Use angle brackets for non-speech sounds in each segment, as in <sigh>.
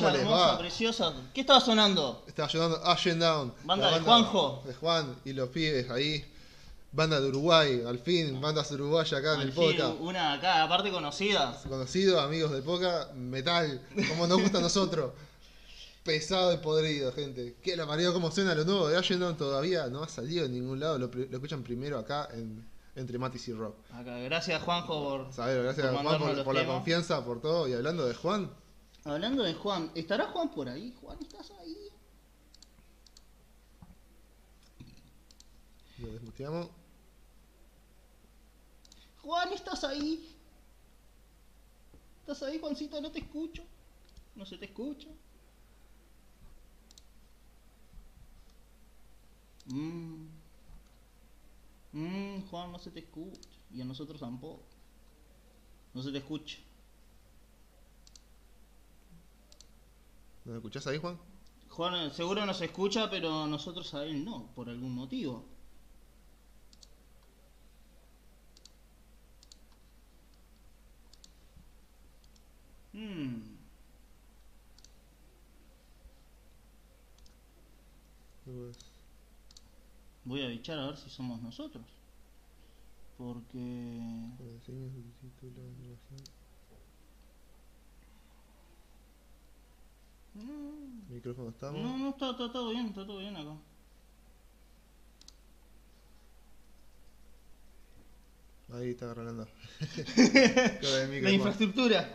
¿Cómo les hermosa, va? preciosa. ¿Qué estaba sonando? Estaba ayudando Ashen Down. Banda la de Juanjo. De Juan y los pibes ahí. Banda de Uruguay, al fin, bandas uruguayas acá en Al el fin, podcast. una acá, aparte conocida. Conocidos, amigos del podcast, metal, como nos gusta a nosotros. <laughs> Pesado y podrido, gente. Que la parió cómo suena lo nuevo de Ashen Down todavía no ha salido en ningún lado. Lo, escuchan primero acá en Entre Matis y Rock. Acá, gracias Juanjo por. Saber, gracias Por a Juan por, la confianza, por todo. Y hablando de Juan, Hablando de Juan, ¿estará Juan por ahí? Juan, ¿estás ahí? lo desmuteamos. Juan, ¿estás ahí? ¿Estás ahí, Juancito? No te escucho. No se te escucha. Mmm. Mmm, Juan, no se te escucha. Y a nosotros tampoco. No se te escucha. ¿No me escuchás ahí, Juan? Juan eh, seguro nos escucha, pero nosotros a él no, por algún motivo. Hmm. Voy a bichar a ver si somos nosotros. Porque... por animación. No, Micrófono estamos. no, no, está, está todo bien, está todo bien acá. Ahí está agarrando. <laughs> La infraestructura.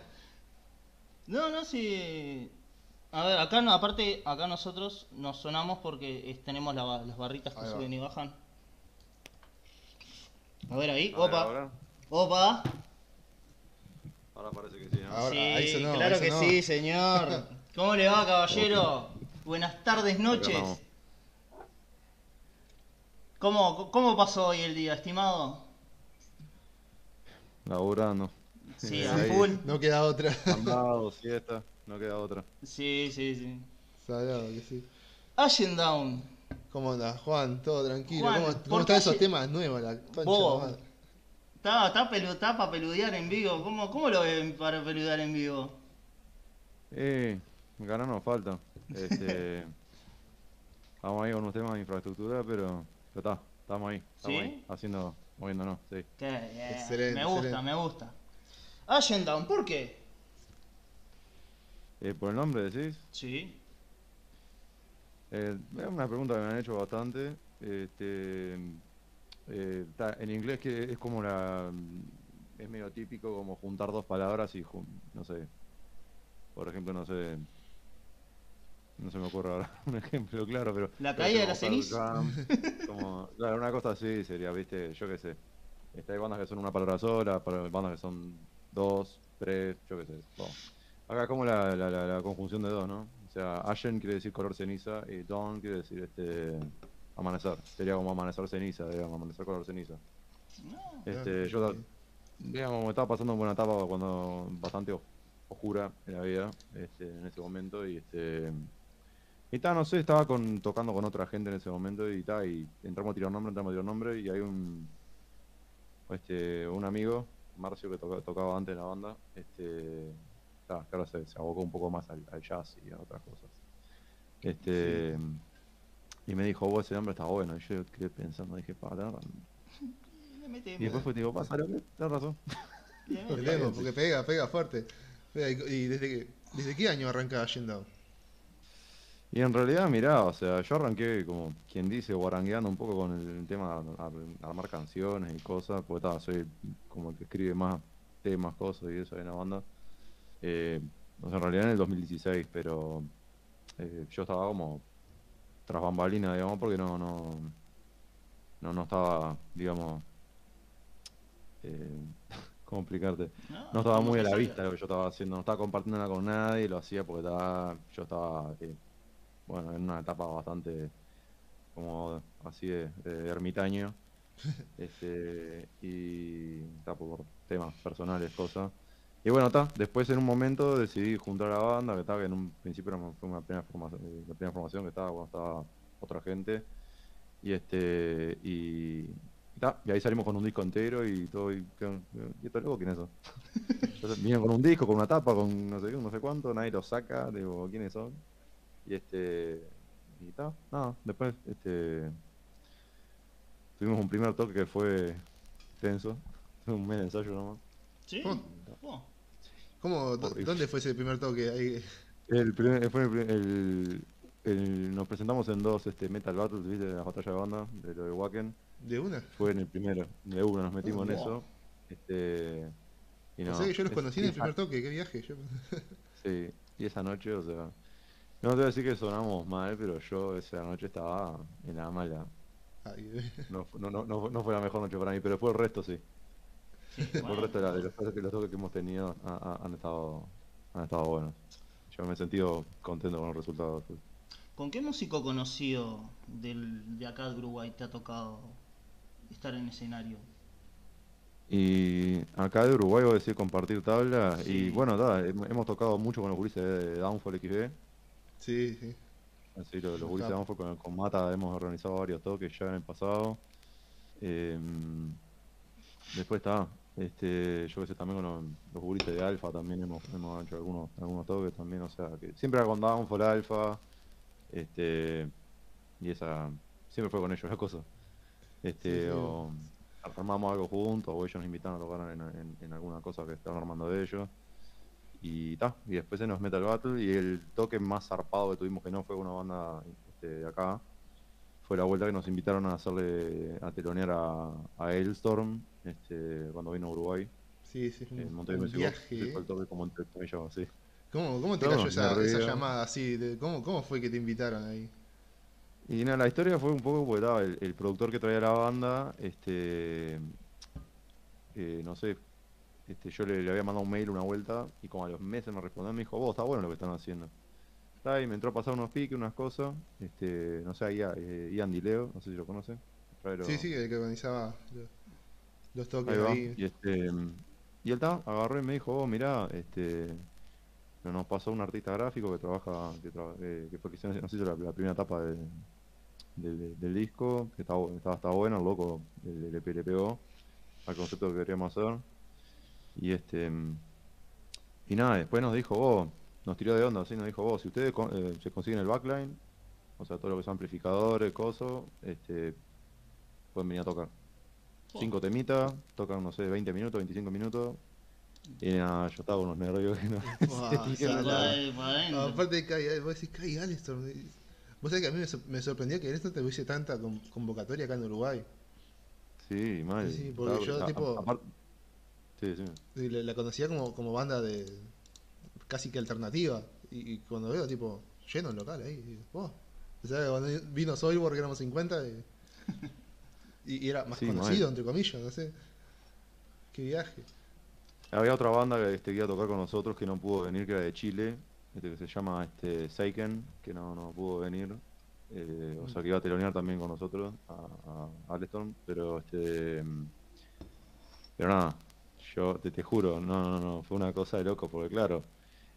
No, no, sí. A ver, acá no, aparte, acá nosotros nos sonamos porque es- tenemos la las barritas que suben y bajan. A ver ahí, A ver, opa, ahora, opa. ahora parece que sí, ¿no? Ahora, sí, ahí sonó, claro ahí que sonó. sí, señor. <laughs> ¿Cómo le va, caballero? Buenas tardes, noches. ¿Cómo, ¿Cómo pasó hoy el día, estimado? Laburando. Sí, a ahí. full. No queda otra. Mandado, siesta, no queda otra. Sí, sí, sí. Sagrado que sí. Ashen Down. ¿Cómo andás, Juan? ¿Todo tranquilo? Juan, ¿Cómo, ¿por cómo qué están esos temas nuevos? La concha de Vos. la madre. Está, está, pelu, está para peludear en vivo. ¿Cómo, ¿Cómo lo ven para peludear en vivo? Eh, ganas nos falta. <laughs> Este, estamos ahí con unos temas de infraestructura, pero ya está, estamos ahí, estamos ¿Sí? ahí, haciendo, moviéndonos, sí. Excelente, me gusta, excelente. me gusta. Ashen Down, ¿por qué? Eh, por el nombre decís, Sí. eh, es una pregunta que me han hecho bastante. Este, eh, ta- en inglés que es como la, es medio típico como juntar dos palabras y, no sé, por ejemplo, no sé, no se me ocurre ahora <laughs> un ejemplo claro, pero... La caída de la como ceniza. Como, claro, una cosa así sería, viste, yo qué sé. Este, hay bandas que son una palabra sola, para- bandas que son dos, tres, yo qué sé. bueno. Acá como la, la, la, la conjunción de dos, ¿no? O sea, Ashen quiere decir color ceniza y Dawn quiere decir este amanecer. Sería como amanecer ceniza, digamos, amanecer color ceniza. No. Este, yo, digamos, me estaba pasando por una etapa cuando bastante os- oscura en la vida, este, en ese momento, y este, y ta, no sé, estaba con, tocando con otra gente en ese momento, y ta, y entramos a tirar nombre, entramos a tirar nombre, y hay un, este, un amigo, Marcio, que toca- tocaba antes en la banda, este, ta, que ahora se, se abocó un poco más al, al jazz y a otras cosas. Este, y me dijo, vos ese nombre está bueno, y yo quedé pensando, dije, para Le mete- y después fue tipo, pásalo, que tenés razón. Tenemos, porque pega, pega fuerte. Pega, ¿Y y desde qué, desde qué año arranca Down? Y en realidad, mirá, o sea, yo arranqué como quien dice, guarangueando un poco con el tema de ar- armar canciones y cosas, porque ta, soy como el que escribe más temas, cosas y eso en la banda. Eh, o sea, en realidad en el 2016, pero eh, yo estaba como tras bambalina, digamos, porque no, no, no, no estaba, digamos, eh, <laughs> ¿cómo explicarte? No estaba muy a la vista lo que yo estaba haciendo, no estaba compartiendo nada con nadie, lo hacía porque estaba, yo estaba, eh, bueno, en una etapa bastante como así de, de ermitaño, <laughs> este, y está por temas personales, cosas. Y bueno, está, después en un momento decidí juntar a la banda, que estaba, que en un principio era- fue una primera formación, eh, la primera formación que estaba cuando estaba otra gente, y este, y, ta, y ahí salimos con un disco entero y todo, y, ¿qué- ¿y estos locos quiénes son? <laughs> Entonces, vinieron con un disco, con una tapa, con no sé qué, no sé cuánto, nadie lo saca, digo, ¿quiénes son? Y este, y ta, nada, después, este, tuvimos un primer toque que fue tenso, <laughs> fue un mes de ensayo nomás. ¿Sí? ¿Cómo. ¿Dónde fue ese primer toque? Ahí, El primer, fue el, el- el- nos presentamos en dos este, Metal Battles, ¿viste? De las batallas de banda, de lo de Wacken. ¿De una? Fue en el primero, de uno nos metimos en wow. eso. Este, y No, no, sé que yo los es- conocí en el primer toque, qué viaje. Yo... <laughs> Sí, y esa noche, o sea, no te voy a decir que sonamos mal, pero yo esa noche estaba en la mala. Ay, No, no, no, no, fue- la mejor noche para mí, pero fue el resto sí. Sí, Por bueno. el resto de, la- de los, toques que- los toques que hemos tenido ha- ha- han, estado, han estado buenos. Yo me he sentido contento con los resultados. ¿Con qué músico conocido del, de acá de Uruguay te ha tocado estar en escenario? Y acá de Uruguay voy a decir compartir tabla. Sí. Y bueno, hemos tocado mucho con los gurises de Downfall XB. Sí, sí. Así, lo- los Un gurises de con, con Mata hemos organizado varios toques ya en el pasado. Em, después está, este, yo que sé, también con los, los gurises de Alfa también hemos, hemos hecho algunos, algunos toques también, o sea, que siempre era con Downfall Alfa, este, y esa, siempre fue con ellos la cosa. Este, Sí, sí. o armamos algo juntos, o ellos nos invitaron a tocar en, en- en alguna cosa que estaban armando de ellos. Y ta, y después se nos Metal Battle y el toque más zarpado que tuvimos que no fue una banda este, de acá. Fue la vuelta que nos invitaron a hacerle a telonear a, a Hailstorm este, cuando vino a Uruguay. Sí, sí. Un, viaje. Fue el toque como entre comillas así. ¿Cómo, cómo te No, cayó esa, llamada así? ¿cómo, ¿Cómo fue que te invitaron ahí? Y nada, la historia fue un poco porque estaba el, el productor que traía la banda, este, eh, no sé, este, yo le, le había mandado un mail una vuelta y como a los meses me respondió, me dijo, vos, está bueno lo que están haciendo. Está ahí, me entró a pasar unos piques, unas cosas, este, no sé, ahí, eh, Ian Dileo, no sé si lo conocen. Traero- Sí, sí, el que organizaba los, los toques Ahí ahí. Y este y él está, agarró y me dijo, oh, mirá, este nos pasó un artista gráfico que trabaja, que, traba- eh, que fue que nos hizo la, la primera etapa de- del, del disco, que estaba, estaba, estaba bueno, el loco, el, el EP le pegó al concepto que queríamos hacer. Y este y nada, después nos dijo, oh, nos tiró de onda, así nos dijo, vos, si ustedes con- eh, se consiguen el backline, o sea, todo lo que son amplificadores, cosas, este, pueden venir a tocar. Cinco temitas, tocan, no sé, 20 minutos, 25 minutos. Y nada, yo estaba con unos nervios que no. <laughs> Aparte de Kai, vos decís Kai Aliston. y- Vos sabés que a mí me, sor- me sorprendió que Aliston tuviese tanta con- convocatoria acá en Uruguay. Sí, mal. Sí, sí, porque Claro, yo, a- tipo- apar- Sí, sí. Y la, la conocía como, como banda de casi que alternativa. Y, y cuando veo, tipo, lleno el local ahí. Digo, "Oh". O sea, cuando vino Soilwork que éramos 50 y, y- y era más Sí, conocido, entre comillas, no sé. Qué viaje. Había otra banda que este, iba a tocar con nosotros que no pudo venir, que era de Chile, este, que se llama este, Seiken, que no, no pudo venir. eh, o sea, que iba a telonear también con nosotros, a, a Alestorm, pero este. mm, Pero nada, yo te, te juro, no, no, no, fue una cosa de loco, porque claro,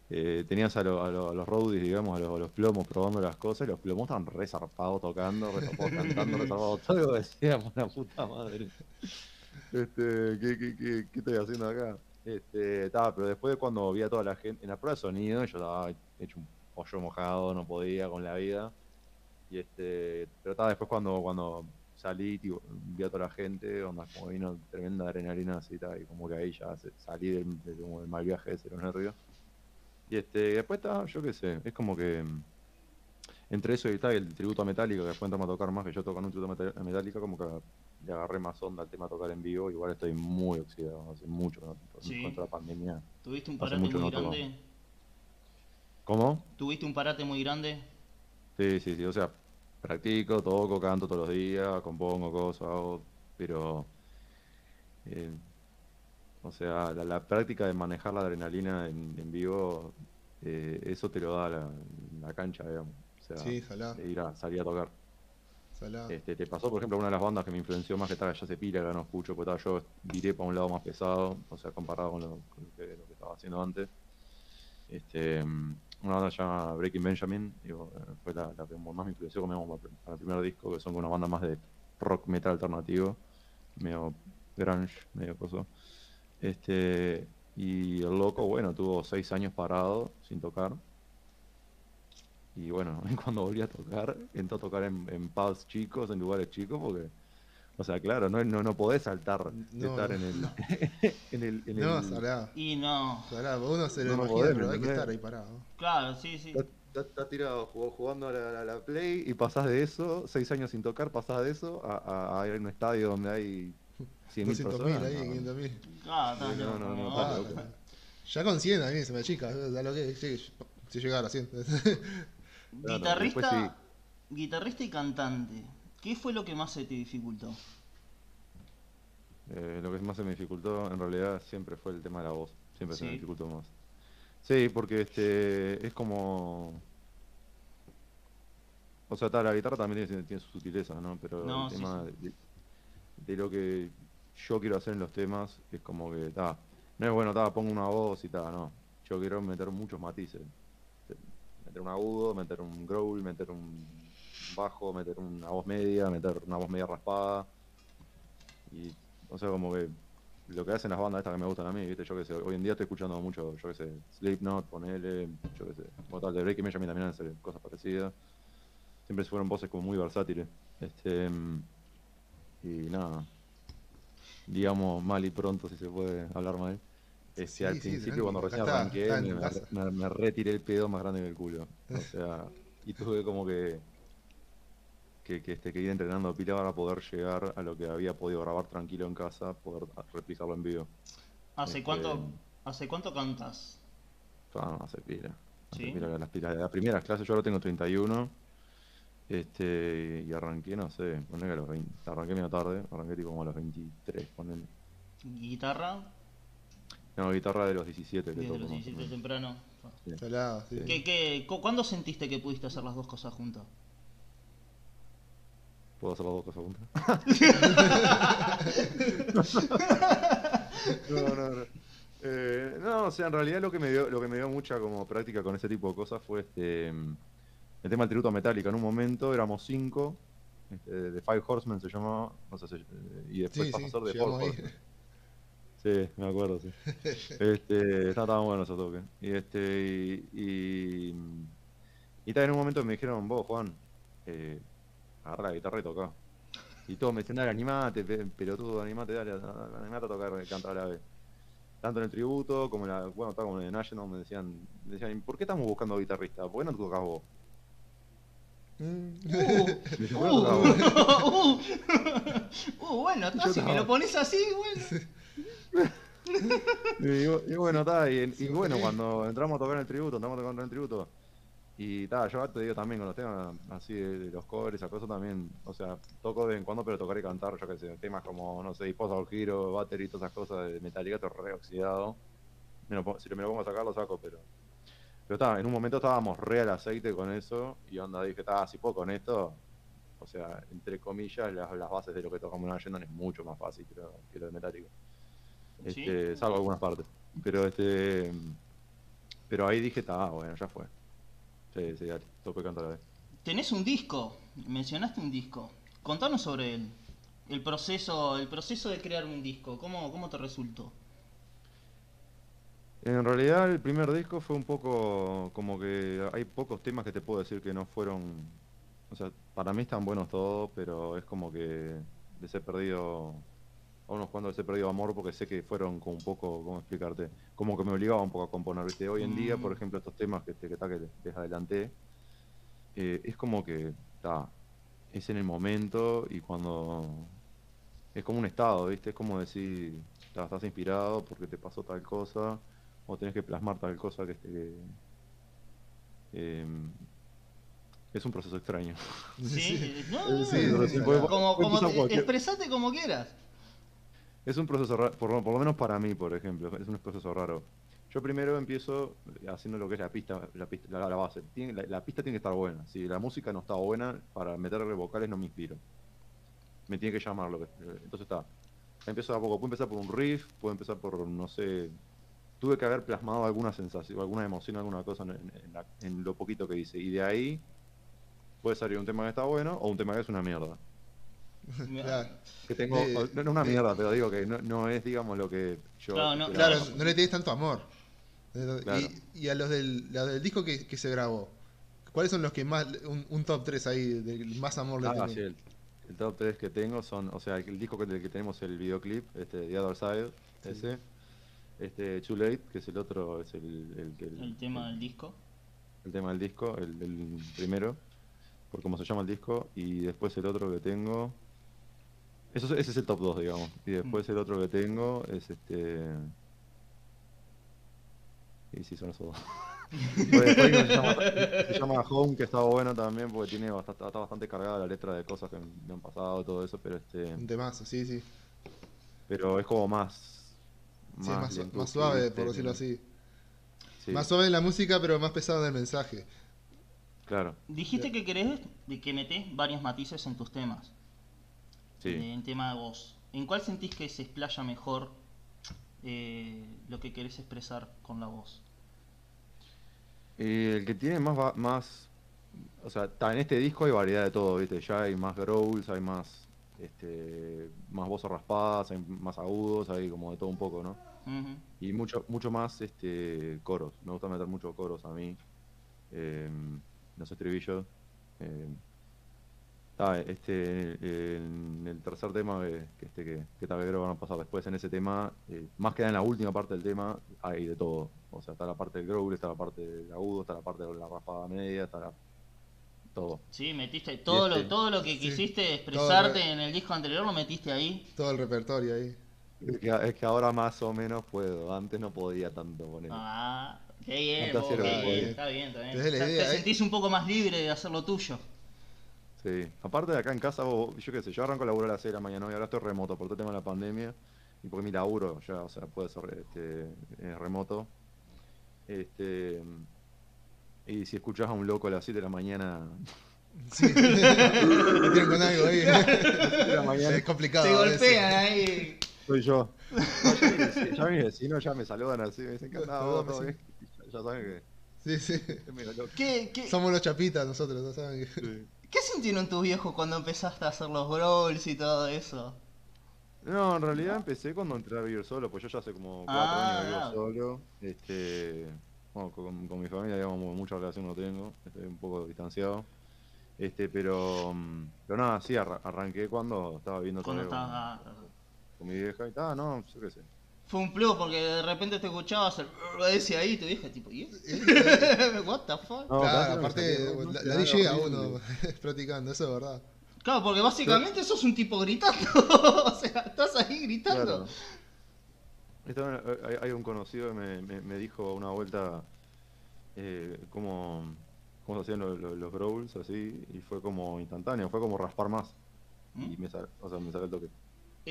eh, tenías a, lo- a lo- a los roadies, digamos, a los, a los plomos probando las cosas, y los plomos estaban resarpados tocando, resarpados cantando, <laughs> resarpados todo, decíamos, la puta madre. Este, ¿qué, qué, qué, qué estoy haciendo acá? Este, estaba, pero después cuando vi a toda la gente, en la prueba de sonido, yo estaba hecho un pollo mojado, no podía con la vida. Y este, pero estaba después cuando, cuando salí, tipo, vi a toda la gente, onda, como vino tremenda adrenalina así, ta, y como que ahí ya se- salí del, del- como del mal viaje ese, los nervios. Y este, después está, yo qué sé, es como que mm, entre eso y tal, el tributo a Metallica, que después entramos a tocar más, que yo toco en un tributo a Meta- a Metallica, como que le agarré más onda al tema de tocar en vivo, igual estoy muy oxidado, hace mucho, no- Sí. contra la pandemia. ¿Tuviste un parate muy no toco. grande? ¿Cómo? ¿Tuviste un parate muy grande? Sí, sí, sí, o sea, practico, toco, canto todos los días, compongo cosas, hago, pero, eh, o sea, la, la práctica de manejar la adrenalina en, en vivo, eh, eso te lo da la, la cancha, digamos, o sea, Sí, de ir a salir a tocar. salá. Este, te pasó, por ejemplo, una de las bandas que me influenció más que tal, ya se pila, que no escucho, porque estaba yo viré para un lado más pesado, o sea, comparado con lo, con lo que, lo que estaba haciendo antes. Este, una banda llamada Breaking Benjamin, digo, eh, fue la, la que más me influenció como para, el primer disco, que son una banda más de rock metal alternativo, medio grunge, medio cosa. Este, y el loco, bueno, tuvo seis años parado, sin tocar. Y bueno, <laughs> cuando volví a tocar, entró a tocar en, en pubs chicos, en lugares chicos, porque, o sea, claro, no, no, no podés saltar de No, estar en el, <laughs> en el, en No, el- salá. Y no. Salá, uno se lo No, imagina, podés, pero hay que estar ahí parado. Claro, sí, sí. Está, está- está tirado jugando a la, a la Play y pasás de eso, seis años sin tocar, pasás de eso a, a- a ir a un estadio donde hay 100.000 200.000 personas. ahí, no, 500.000. Claro, está no, no, no, no. está Ah, loco. Ya con 100 a mí se me achica, da lo que sí, si llegara a 100. Claro, Guitarrista, después guitarrista y cantante. ¿Qué fue lo que más se te dificultó? Eh, lo que más se me dificultó en realidad siempre fue el tema de la voz. Siempre se me dificultó más. Sí, porque este es como. O sea, ta, la guitarra también tiene, tiene sus sutilezas, ¿no? Pero No, el sí, tema sí. De, de lo que yo quiero hacer en los temas es como que, ta, no es bueno, ta, pongo una voz y ta, no. Yo quiero meter muchos matices. Te- Meter un agudo, meter un growl, meter un bajo, meter una voz media, meter una voz media raspada. Y, o sea, como que lo que hacen las bandas estas que me gustan a mí, ¿viste? Yo que sé, hoy en día estoy escuchando mucho, yo que sé, Slipknot, ponele, yo que sé, como tal, de Breaking Benjamin también hacen cosas parecidas. Siempre fueron voces como muy versátiles. Este, y nada, digamos mal y pronto si se puede hablar mal. Este, Sí, al sí, principio cuando recién está, arranqué está me- me retiré el pedo más grande que el culo. O <laughs> sea, y tuve como que que, que, este, que ir entrenando pila para poder llegar a lo que había podido grabar tranquilo en casa, poder replicarlo en vivo. ¿Hace Este, cuánto, ¿Hace cuánto cantas? Ah, no, hace pila. Hace ¿Sí? pila, las, pilas, las primeras clases yo ahora tengo 31. Este, y arranqué, no sé, ponele que a los 20, arranqué medio tarde, arranqué tipo como a los 23, ponele. ¿Guitarra? No, guitarra de los 17 que toco los más o 17 menos. temprano. Sí. Salado, sí. ¿Qué, qué, cu- ¿Cuándo sentiste que pudiste hacer las dos cosas juntas? ¿Puedo hacer las dos cosas juntas? <laughs> no, no, no. Eh, no, o sea, en realidad lo que me dio, lo que me dio mucha como práctica con ese tipo de cosas fue este mm, el tema del tributo a Metallica. En un momento éramos cinco, este, de Five Horsemen se llamaba, no sé, si- y después Sí, pasó sí, a ser de llegamos Four. Horsemen. Sí, me acuerdo, sí. <laughs> Este, estaban buenos esos toques. Y este, y, y, y tal, en un momento me dijeron, vos, Juan, eh, agarra la guitarra y toca. Y todos me decían, dale, animate, pe- pelotudo, animate, dale, a- animate a tocar, cantar a la vez. Tanto en el tributo como en la, bueno, estaba como en el National, me decían, me decían, "¿Y ¿por qué estamos buscando guitarrista? ¿Por qué no tocas vos? Mm. <laughs> Uh, uh, uh, <laughs> uh, bueno, está, si me lo pones así, bueno. <laughs> Y, y bueno, está, y, y bueno, cuando entramos a tocar en el tributo, entramos a tocar en el tributo, y ta, yo te digo también con los temas así de, de los covers, esa cosa también, o sea, toco de vez en cuando, pero tocar y cantar, yo qué sé, temas como, no sé, Disposa al Giro, Battery, todas esas cosas de Metallica, re oxidado. Me lo si me lo pongo a sacar, lo saco, pero. Pero está, en un momento estábamos re al aceite con eso, y onda dije, está, si puedo con esto, o sea, entre comillas, las, las bases de lo que tocamos en Agenda es mucho más fácil que lo, que lo de Metallica. ¿Sí? Este, salvo algunas partes. Pero este. Pero ahí dije, está, bueno, ya fue. Sí, sí, dale, y canto a la vez. Tenés un disco, mencionaste un disco. Contanos sobre él. El proceso, el proceso de crear un disco, ¿cómo, cómo te resultó? En realidad el primer disco fue un poco como que hay pocos temas que te puedo decir que no fueron, o sea, para mí están buenos todos, pero es como que les he perdido, a unos cuantos les he perdido amor porque sé que fueron como un poco, ¿cómo explicarte? Como que me obligaba un poco a componer, ¿viste? Hoy en día, por Mm. ejemplo, estos temas que, te- que, que les adelanté, eh, es como que, está, es en el momento y cuando... Es como un estado, ¿viste? Es como decir, ta, estás inspirado porque te pasó tal cosa o tenés que plasmar tal cosa que, este, que, em, es un proceso extraño. Sí, <laughs> no, Sí, no, sí, sí, como, te- expresate como quieras. Es un proceso raro, por, lo- menos para mí, por ejemplo, es un proceso raro. Yo primero empiezo haciendo lo que es la pista, la, pista- la, base. La, pista tiene que estar buena. Si la música no está buena, para meterle vocales no me inspiro. Me tiene que llamar lo que. Entonces está. Empiezo a poco. Puedo empezar por un riff, puedo empezar por, no sé. Tuve que haber plasmado alguna sensación, alguna emoción, alguna cosa en, en en lo poquito que hice. Y de ahí puede salir un tema que está bueno o un tema que es una mierda. <laughs> Claro. Que tengo, De- no, no una de- mierda, pero digo que no, no es, digamos, lo que yo. Claro, no- esperaba. Claro, no le tienes tanto amor. Eh, Claro. Y, y a los del, los del disco que, que se grabó, ¿cuáles son los que más, un, un top 3 ahí, del más amor le Ah, tenés? sí, el, el top 3 que tengo son, o sea, el, disco que, del que tenemos el videoclip, este, The Other Side, ese. Este, Too Late, que es el otro, es el, el, que- El tema del disco. el tema del disco, el, el primero, por cómo se llama el disco, y después el otro que tengo. Eso, es- ese es el top 2, digamos. Y después Mm. el otro que tengo es este. Y sí, son esos dos. <laughs> Después- después hay uno que se, llama, se llama Home, que está bueno también, porque tiene bastante, está bastante cargada la letra de cosas que me han pasado, todo eso, pero este. Un temazo, sí, sí. Pero es como más. Sí, más, su- lento, más suave, por decirlo así. Sí, Más suave en la música, pero más pesado en el mensaje. Claro, Dijiste que querés de que metés varios matices en tus temas. Sí. eh, En tema de voz. ¿En cuál sentís que se explaya mejor eh, lo que querés expresar con la voz? Y el que tiene más, va- más, o sea, en este disco hay variedad de todo, ¿viste? Ya hay más growls, hay más, este, más voces raspadas, hay más agudos, hay como de todo un poco, ¿no? Y mucho, mucho más, este, coros. Me gusta meter muchos coros a mí, em, los estribillos. em. Ta, este, en el tercer tema que, que este, que, que tal vez creo que van a pasar después en ese tema, eh, más que nada en la última parte del tema, hay de todo. O sea, está la parte del growl, está la parte del agudo, está la parte de la raspada media, está la- todo. Sí, metiste todo, este- lo, todo lo que Sí, quisiste expresarte re- en el disco anterior, lo metiste ahí. Todo el repertorio ahí. Es que, es que ahora más o menos puedo, antes no podía tanto poner. Ah, qué bien, vos, poco- está bien, está bien. Te idea, ¿eh? sentís un poco más libre de hacer lo tuyo. Sí, aparte de acá en casa, vos- yo qué sé, yo arranco a laburar a las 6 de la mañana y ahora estoy remoto por todo el tema de la pandemia y porque mi laburo ya, o sea, puede ser este, remoto. Este, y si escuchás a un loco a las 7 de la mañana, <laughs> Sí. Me tienen con algo ahí. <laughs> de la mañana Es complicado. Te golpean ahí. soy yo. <laughs> No, ya, mis vecinos, ya ya me saludan así, me dicen que andás vos, todo Sí. bien?". Ya, ya saben que Sí, sí. ¿Qué, qué, Somos los chapitas nosotros, ¿no saben? que- Sí. Qué sintieron tus viejos cuando empezaste a hacer los brawls y todo eso? No, en realidad empecé cuando entré a vivir solo, pues yo ya hace como cuatro Ah, años vivo solo. Este, bueno, con, con mi familia, digamos, mucha relación no tengo, estoy un poco distanciado. Este, pero, mm, pero nada, sí, arra- arranqué cuando estaba viviendo solo con, estabas... con mi vieja y tal, no, yo qué sé. Fue un plus porque de repente te escuchabas el <laughs> ese ahí y te dije tipo, ¿y? <laughs> What the fuck? No, claro, aparte, no, la, la no, llega uno <laughs> practicando, eso es verdad. Claro, porque básicamente sos un tipo gritando. o sea, estás ahí gritando. Claro. Estaba- hay, hay un conocido que me, me- me dijo una vuelta eh, cómo, cómo se hacían los, los, los growls así, y fue como instantáneo, fue como raspar más. Y ¿Mm? me sal- o sea, me salió el toque.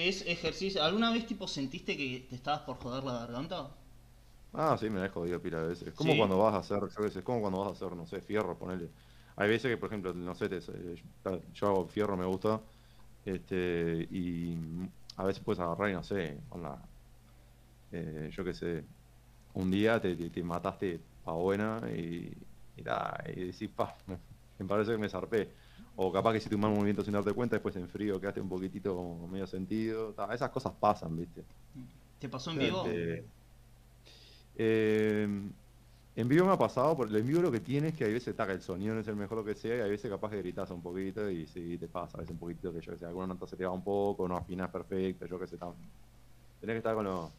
Es ejercicio. ¿Alguna vez tipo sentiste que te estabas por joder la garganta? Ah, sí, me la he jodido pila de veces. Es como ¿Sí? cuando vas a hacer, yo qué sé, es como cuando vas a hacer, no sé, fierro, ponele. Hay veces que, por ejemplo, no sé, te- eh, yo hago fierro, me gusta, este, y a veces puedes agarrar y no sé, onda, eh, yo qué sé, un día te, te- te mataste pa' buena y, y nada, y decís, pa, me, <laughs> me parece que me zarpé. O capaz que hiciste un mal movimiento sin darte cuenta, después en frío quedaste un poquitito como medio sentido. ta, esas cosas pasan, ¿viste? ¿Te pasó en vivo? Eh, en vivo me ha pasado, porque en vivo lo que tiene es que hay veces taca el sonido no es el mejor lo que sea, y hay veces capaz que gritas un poquito y sí te pasa, a veces un poquito que yo que sé, alguna nota se te va un poco, no afinas perfecto, yo que sé, tam- tenés que estar con los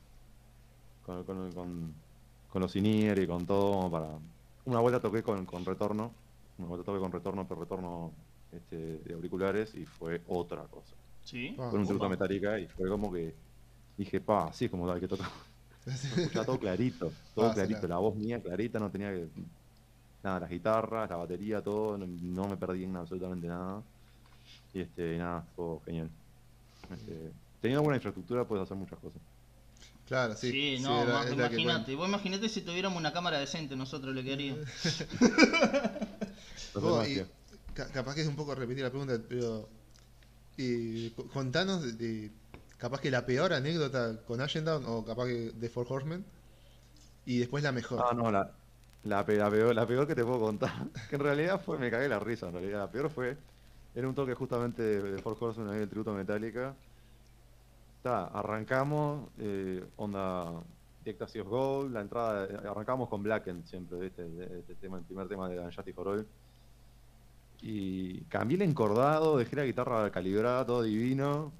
con, con, con, con los in-ear y con todo para. Una vuelta toqué con, con retorno, una vuelta toqué con retorno, pero retorno este, de auriculares y fue otra cosa. Sí. Ah, Con un Opa. truco metálica y fue como que dije, pa, así es como hay que tocar. <laughs> Escuchaba todo clarito, todo Pasa, clarito, claro. la voz mía clarita, no tenía que. Nada, las guitarras, la batería, todo, no, no me perdí en absolutamente nada. Y este, nada, fue genial. Este, teniendo buena infraestructura puedes hacer muchas cosas. Claro, sí. Sí, sí, no, la- la imagínate. Vos imaginate si tuviéramos una cámara decente, nosotros le queríamos. <laughs> No y capaz que es un poco repetir la pregunta, pero cu- contanos de, capaz que la peor anécdota con Ashendown o capaz que de Four Horsemen y después la mejor. Ah, no, la, la, pe- la peor, la peor que te puedo contar, <laughs> que en realidad fue, me cagué la risa, en realidad. La peor fue, era un toque justamente de, Four Horsemen, ahí el tributo Metallica. Está, arrancamos, eh, onda Ecstasy of Gold, la entrada, eh, arrancamos con Blackened siempre, ¿viste? Este tema, el primer tema de Anjati for. Y cambié el encordado, dejé la guitarra calibrada, todo divino,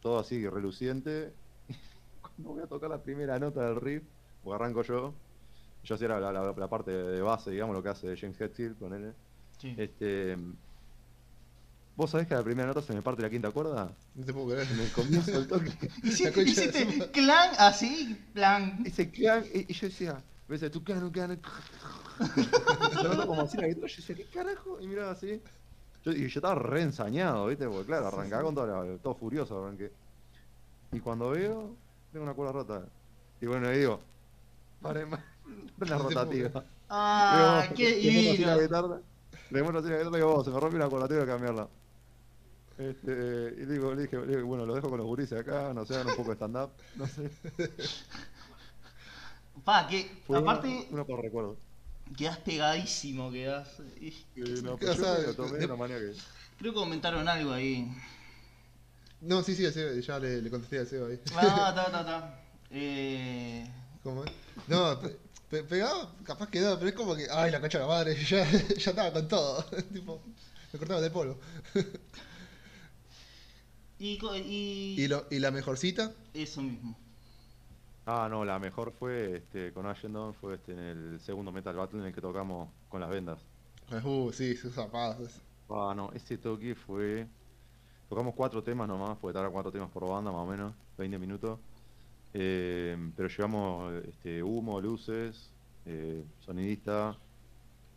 todo así reluciente. <laughs> Cuando voy a tocar la primera nota del riff, porque arranco yo, yo hacía la, la- la parte de base, digamos, lo que hace James Hetfield, ponele. Sí. Este, ¿Vos sabés que a la primera nota se me parte la quinta cuerda? No te puedo creer. En el comienzo del toque. <laughs> Hiciste, hiciste clan así, plan. Ese clan, y, y yo decía, me decía, tu clan, clan. Sonando como así la guitarra, yo decía, ¿qué carajo? Y miraba así. Yo, y yo estaba re ensañado, ¿viste? Porque claro, arrancaba con todo, la- todo furioso, arranqué. Y cuando veo, tengo una cuerda rota. Y bueno, ahí digo, pare más, <laughs> una rotativa. Ah, Le qué la guitarra, le muestro así la guitarra y digo, "Oh, se me rompe una cuerda, tengo que cambiarla. Este, y digo, le dije, le dije, bueno, lo dejo con los gurises acá, no sé, hagan un poco de stand-up, no sé. Pa, que Fue aparte una, por recuerdo. Quedás pegadísimo, quedás. Eh, no, O pero yo sea, me lo tomé de de- una manera que... Creo que comentaron algo ahí. No, sí, sí, ya le, le contesté al Seba ahí. Ah, <laughs> ta, ta, ta. Eh, ¿Cómo es? No, pe- pe- pegado, capaz quedó, pero es como que, ay, la concha de la madre, <laughs> ya, ya estaba con todo. <laughs> tipo, me cortaba del polvo. y, co- y, ¿Y, lo, ¿Y la mejorcita? eso mismo. Ah, no, la mejor fue este, con Ashendon, fue este, en el segundo Metal Battle en el que tocamos con las vendas. Uh, sí, sus zapatos. Ah, no, ese toque fue... Tocamos cuatro temas nomás, porque tarda cuatro temas por banda más o menos, 20 minutos. Eh, pero llevamos este, humo, luces, eh, sonidista,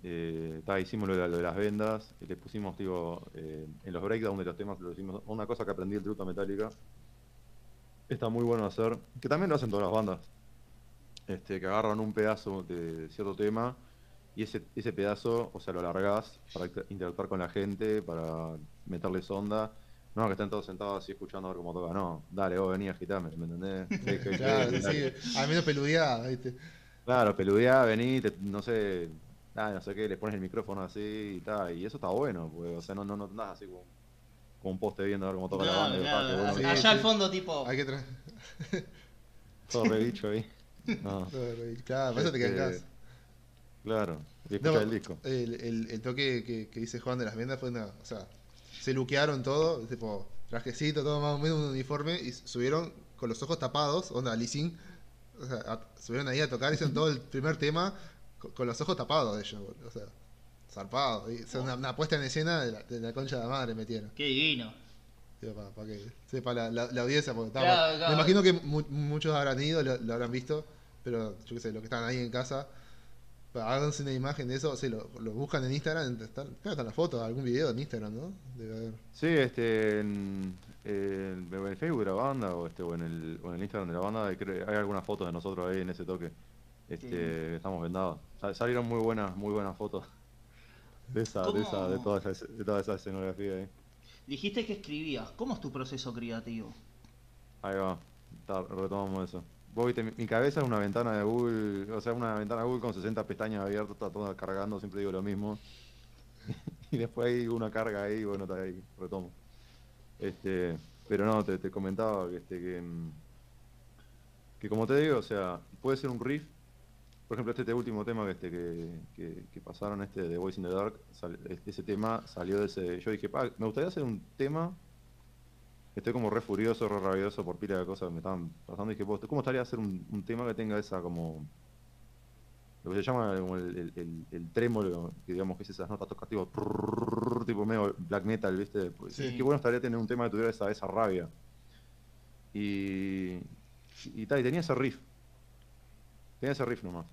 eh, ta, hicimos lo de, lo de las vendas, le pusimos, digo, eh, en los breakdowns de los temas, lo hicimos, una cosa que aprendí del tributo a Metallica, está muy bueno hacer, que también lo hacen todas las bandas, este, que agarran un pedazo de cierto tema y ese, ese pedazo, o sea, lo alargás para inter- interactuar con la gente, para meterles onda. No, que estén todos sentados así escuchando a ver cómo toca. No, dale, vos vení, agitame, ¿me entendés? <laughs> Claro, sí, al menos peludeada, ¿viste? Claro, peludeá, vení, te- no sé, ah, no sé qué, le pones el micrófono así y tal, y eso está bueno, pues, o sea, no, no, no andás así como, como un poste viendo a ver cómo toca la banda, y, claro, qué bueno, Sí, Allá al fondo, tipo. Hay que traer. <laughs> todo re bicho ahí. <laughs> No, Claro, por eso te quedas Este, claro, y escuchar el disco. El, el, el toque que, que dice Juan de las vendas fue una. O sea, se luquearon todo, tipo, trajecito, todo más o menos un uniforme, y subieron con los ojos tapados, onda, leasing. O sea, a- subieron ahí a tocar, hicieron todo el primer tema con, con los ojos tapados de ellos, boludo, o sea, zarpado. Y, o sea, una, una puesta en escena de la, de la concha de la madre metieron. Qué divino. para que sepa la, la, la audiencia, porque estaba- Claro, claro. me imagino que mu- muchos habrán ido, lo, lo habrán visto, pero yo qué sé, los que están ahí en casa, háganse una imagen de eso, sí, lo, lo buscan en Instagram, están, creo que están las fotos, algún video en Instagram, ¿no? Debe haber. Sí, este, en, en- en el Facebook de la banda o, este, o, en el, o en el Instagram de la banda hay, hay algunas fotos de nosotros ahí en ese toque. Este, estamos vendados. Sa- Salieron muy buenas, muy buenas fotos de esa, de esa, de toda esa, de toda esa escenografía ahí. Dijiste que escribías. ¿Cómo es tu proceso creativo? Ahí va, ta- retomamos eso. Vos viste, mi, mi cabeza es una ventana de Google, o sea, una ventana de Google con 60 pestañas abiertas, está toda cargando, siempre digo lo mismo. <laughs> y después hay una carga ahí, bueno, está ahí, retomo. Este, pero no, te, te comentaba que, este, que, mm, que como te digo, o sea, puede ser un riff. Por ejemplo, este, este último tema que, este, que, que, que pasaron, este de Voice in the Dark, sal- este- ese tema salió de ese... Yo dije, "Pa, me gustaría hacer un tema Estoy como re furioso, re rabioso por pila de cosas que me estaban pasando. Y dije, "Vos, ¿cómo estaría hacer un, un tema que tenga esa como. Lo que se llama como el, el, el- el trémolo, que digamos que es esas notas tocas tipo. medio black metal, ¿viste? Pues, Sí. Qué bueno estaría tener un tema que tuviera esa, esa rabia. Y. Y tal, y tenía ese riff. Tenía ese riff nomás.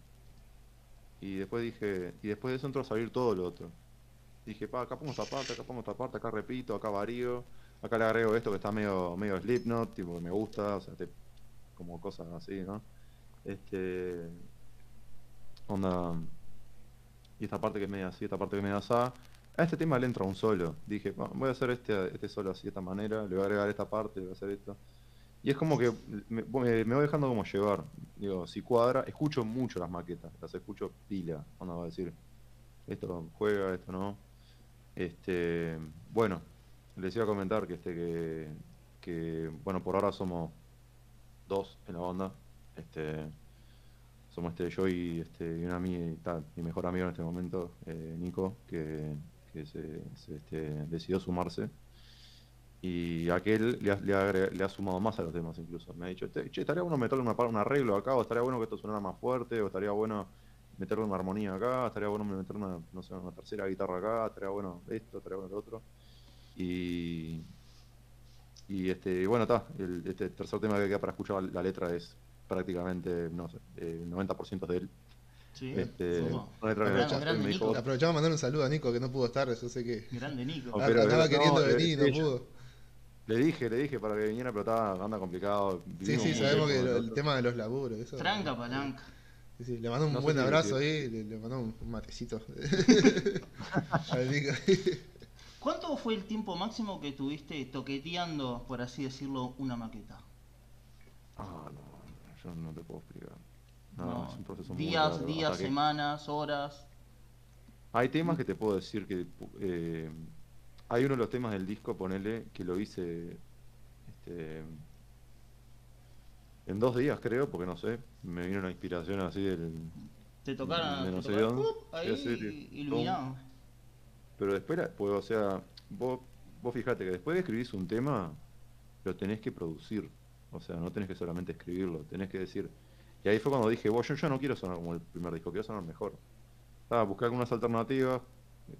Y después dije. Y después de eso entró a salir todo lo otro. Dije, pa, acá pongo esta parte, acá pongo esta parte, acá repito, acá varío. Acá le agrego esto que está medio, medio Slipknot, tipo que me gusta, o sea, te- como cosas así, ¿no? Este. Onda. Y esta parte que es media así, esta parte que es media así. A este tema le entra un solo. Dije, "Va, voy a hacer este, este solo así de esta manera, le voy a agregar esta parte, le voy a hacer esto. Y es como que me, me- voy dejando como llevar. Digo, si cuadra, escucho mucho las maquetas, las escucho pila, onda va a decir. Esto juega, esto no. Este, bueno, les iba a comentar que este que, que, bueno, por ahora somos dos en la banda. Este, somos este yo y este y una ami- ta, mi mejor amigo en este momento, eh, Nico, que, que se, se, este, decidió sumarse. Y aquel le ha, le, ha agre- le ha sumado más a los temas incluso. Me ha dicho, "Este, che, estaría bueno meterle una, par- un arreglo acá, o estaría bueno que esto sonara más fuerte, o estaría bueno meterle una armonía acá, estaría bueno meterle una, no sé, una tercera guitarra acá, estaría bueno esto, estaría bueno lo otro. Y, y este, bueno, está, el este tercer tema que queda para escuchar la letra es prácticamente, no sé, eh, el 90% de él. Sí. Este, dijo, Nico. Aprovechamos a mandar un saludo a Nico que no pudo estar, yo sé que Grande Nico. Pero- no, queriendo eh, venir y no ella- pudo. Le dije, le dije para que viniera, pero estaba, anda complicado. Sí, sí, sabemos que el tema de los laburos. Eso, Tranca palanca. Sí, sí, le mandó un No buen abrazo ahí, le, le mandó un un matecito. <laughs> ¿Cuánto fue el tiempo máximo que tuviste toqueteando, por así decirlo, una maqueta? Ah, no, yo no te puedo explicar. No, No, es un proceso muy días, largo, días, que- semanas, horas. Hay temas que te puedo decir que eh, hay uno de los temas del disco, ponele, que lo hice este, en dos días creo, porque no sé, me vino una inspiración así del... Te tocaron, De no te sé dónde. ahí iluminado. Pero después, pues, o sea, vos, vos fijate que después de escribís un tema, lo tenés que producir. O sea, no tenés que solamente escribirlo, tenés que decir... Y ahí fue cuando dije, vos, yo, yo no quiero sonar como el primer disco, quiero sonar mejor. Estaba busqué algunas alternativas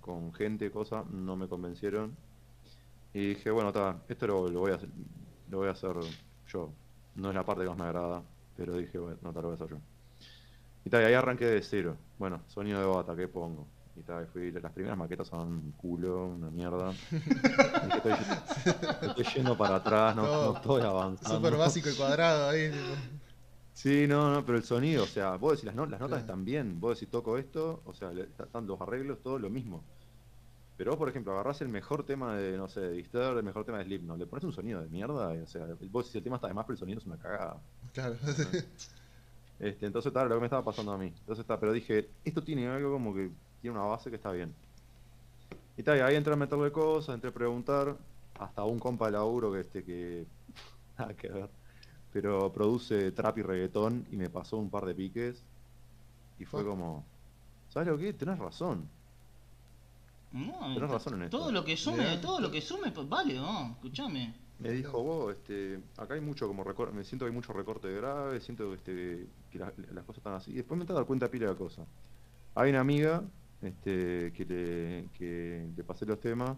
con gente, cosas, no me convencieron. Y dije, bueno, está, esto lo, lo voy a hacer, lo voy a hacer yo. No es la parte que más me agrada, pero dije, bueno, no, ta, lo voy a hacer yo. Y tal, ahí arranqué de cero. Bueno, sonido de bata, ¿qué pongo? Y tal, fui, las primeras maquetas son un culo, una mierda. <laughs> Estoy, estoy yendo para atrás, no, Todo no estoy avanzando. Súper básico y cuadrado ahí. Sí, no, no, pero el sonido, o sea, vos decís las, no- las notas Claro. están bien, vos decís toco esto, o sea, le- están los arreglos, todo lo mismo. Pero vos, por ejemplo, agarrás el mejor tema de, no sé, de Disturbed, el mejor tema de Slipknot, le pones un sonido de mierda, y, o sea, vos decís el tema está de más, pero el sonido es una cagada. Claro. Este, entonces, tal, lo que me estaba pasando a mí. Entonces, está, pero dije, esto tiene algo como que tiene una base que está bien. Y tal, y ahí entré a meterle cosas, entré a preguntar, hasta un compa de laburo que este que <laughs> nada que ver, pero produce trap y reggaetón y me pasó un par de piques y fue como, ¿sabes lo que? Tenés razón. No, Tenés razón en esto. Todo lo que sume, todo lo que sume, pues vale, no, escuchame. Me dijo vos, este, acá hay mucho como recor- me siento que hay mucho recorte de grave, siento que, este, que la- las cosas están así. Y después me a dar cuenta pila de cosas. Hay una amiga este, que, le, que le pasé los temas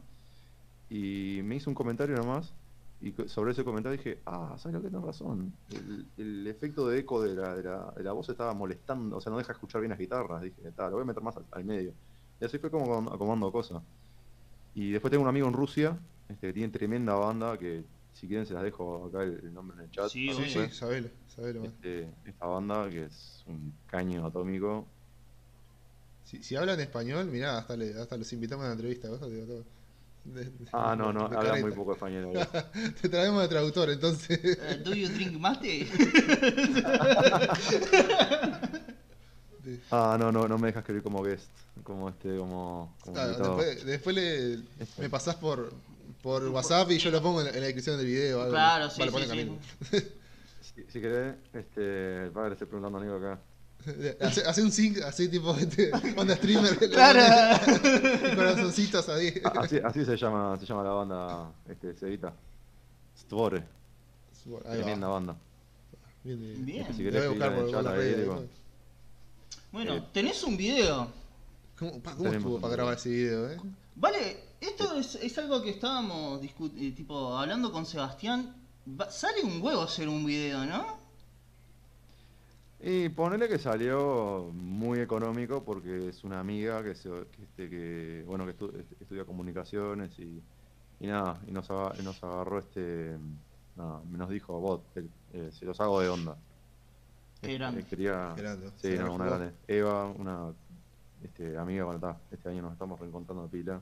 y me hizo un comentario nomás. Y sobre ese comentario dije, ah, ¿sabes lo que tenés razón? El, el efecto de eco de la, de, la, de la voz estaba molestando, o sea, no deja escuchar bien las guitarras. Dije, "Ta, lo voy a meter más al, al medio. Y así fue como acomodando cosas. Y después tengo un amigo en Rusia este, que tiene tremenda banda, que si quieren se las dejo acá el, el nombre en el chat. Sí, Sí, obvio. sí, sabelo, sabelo. Este, esta banda que es un caño atómico. Si, si hablan español, mirá, hasta, le- hasta los invitamos a una entrevista. ¿vos? De- Ah, no, no, habla muy poco español. <laughs> Te traemos de traductor, entonces. Eh, ¿Do you drink mate? <laughs> Ah, no, no, no me deja escribir como guest, como este, como, Ah, después después le, Este. me pasás por, por WhatsApp y yo lo pongo en la, en la descripción del video. algo. Claro, sí, Vale, sí. <laughs> Si, si querés, este, el padre estoy preguntando a Nico acá. <laughs> Hace, hace un sync así tipo este, <laughs> onda streamer. <laughs> Claro. corazoncitos ahí. Ah, Así, así se llama, se llama la banda, este, Cevita. Stvore, tremenda va. banda. Bien, bien. Bien. Este, si querés voy a buscar. Bueno, Eh, tenés un video. ¿Cómo, pa, cómo Tenemos estuvo para grabar ese video, eh? Vale, esto es, es algo que estábamos eh, tipo hablando con Sebastián. Va- sale un huevo hacer un video, ¿no? Y ponele que salió muy económico porque es una amiga que, se, que, este, que bueno que estu- est- estudia comunicaciones y, y nada, y nos, aga- y nos agarró este, nada, nos dijo, bot, eh, se los hago de onda. Qué grande. Eh, quería, Qué grande, sí, no, una grande. Eva, una este, amiga, bueno, está, este año nos estamos reencontrando de pila.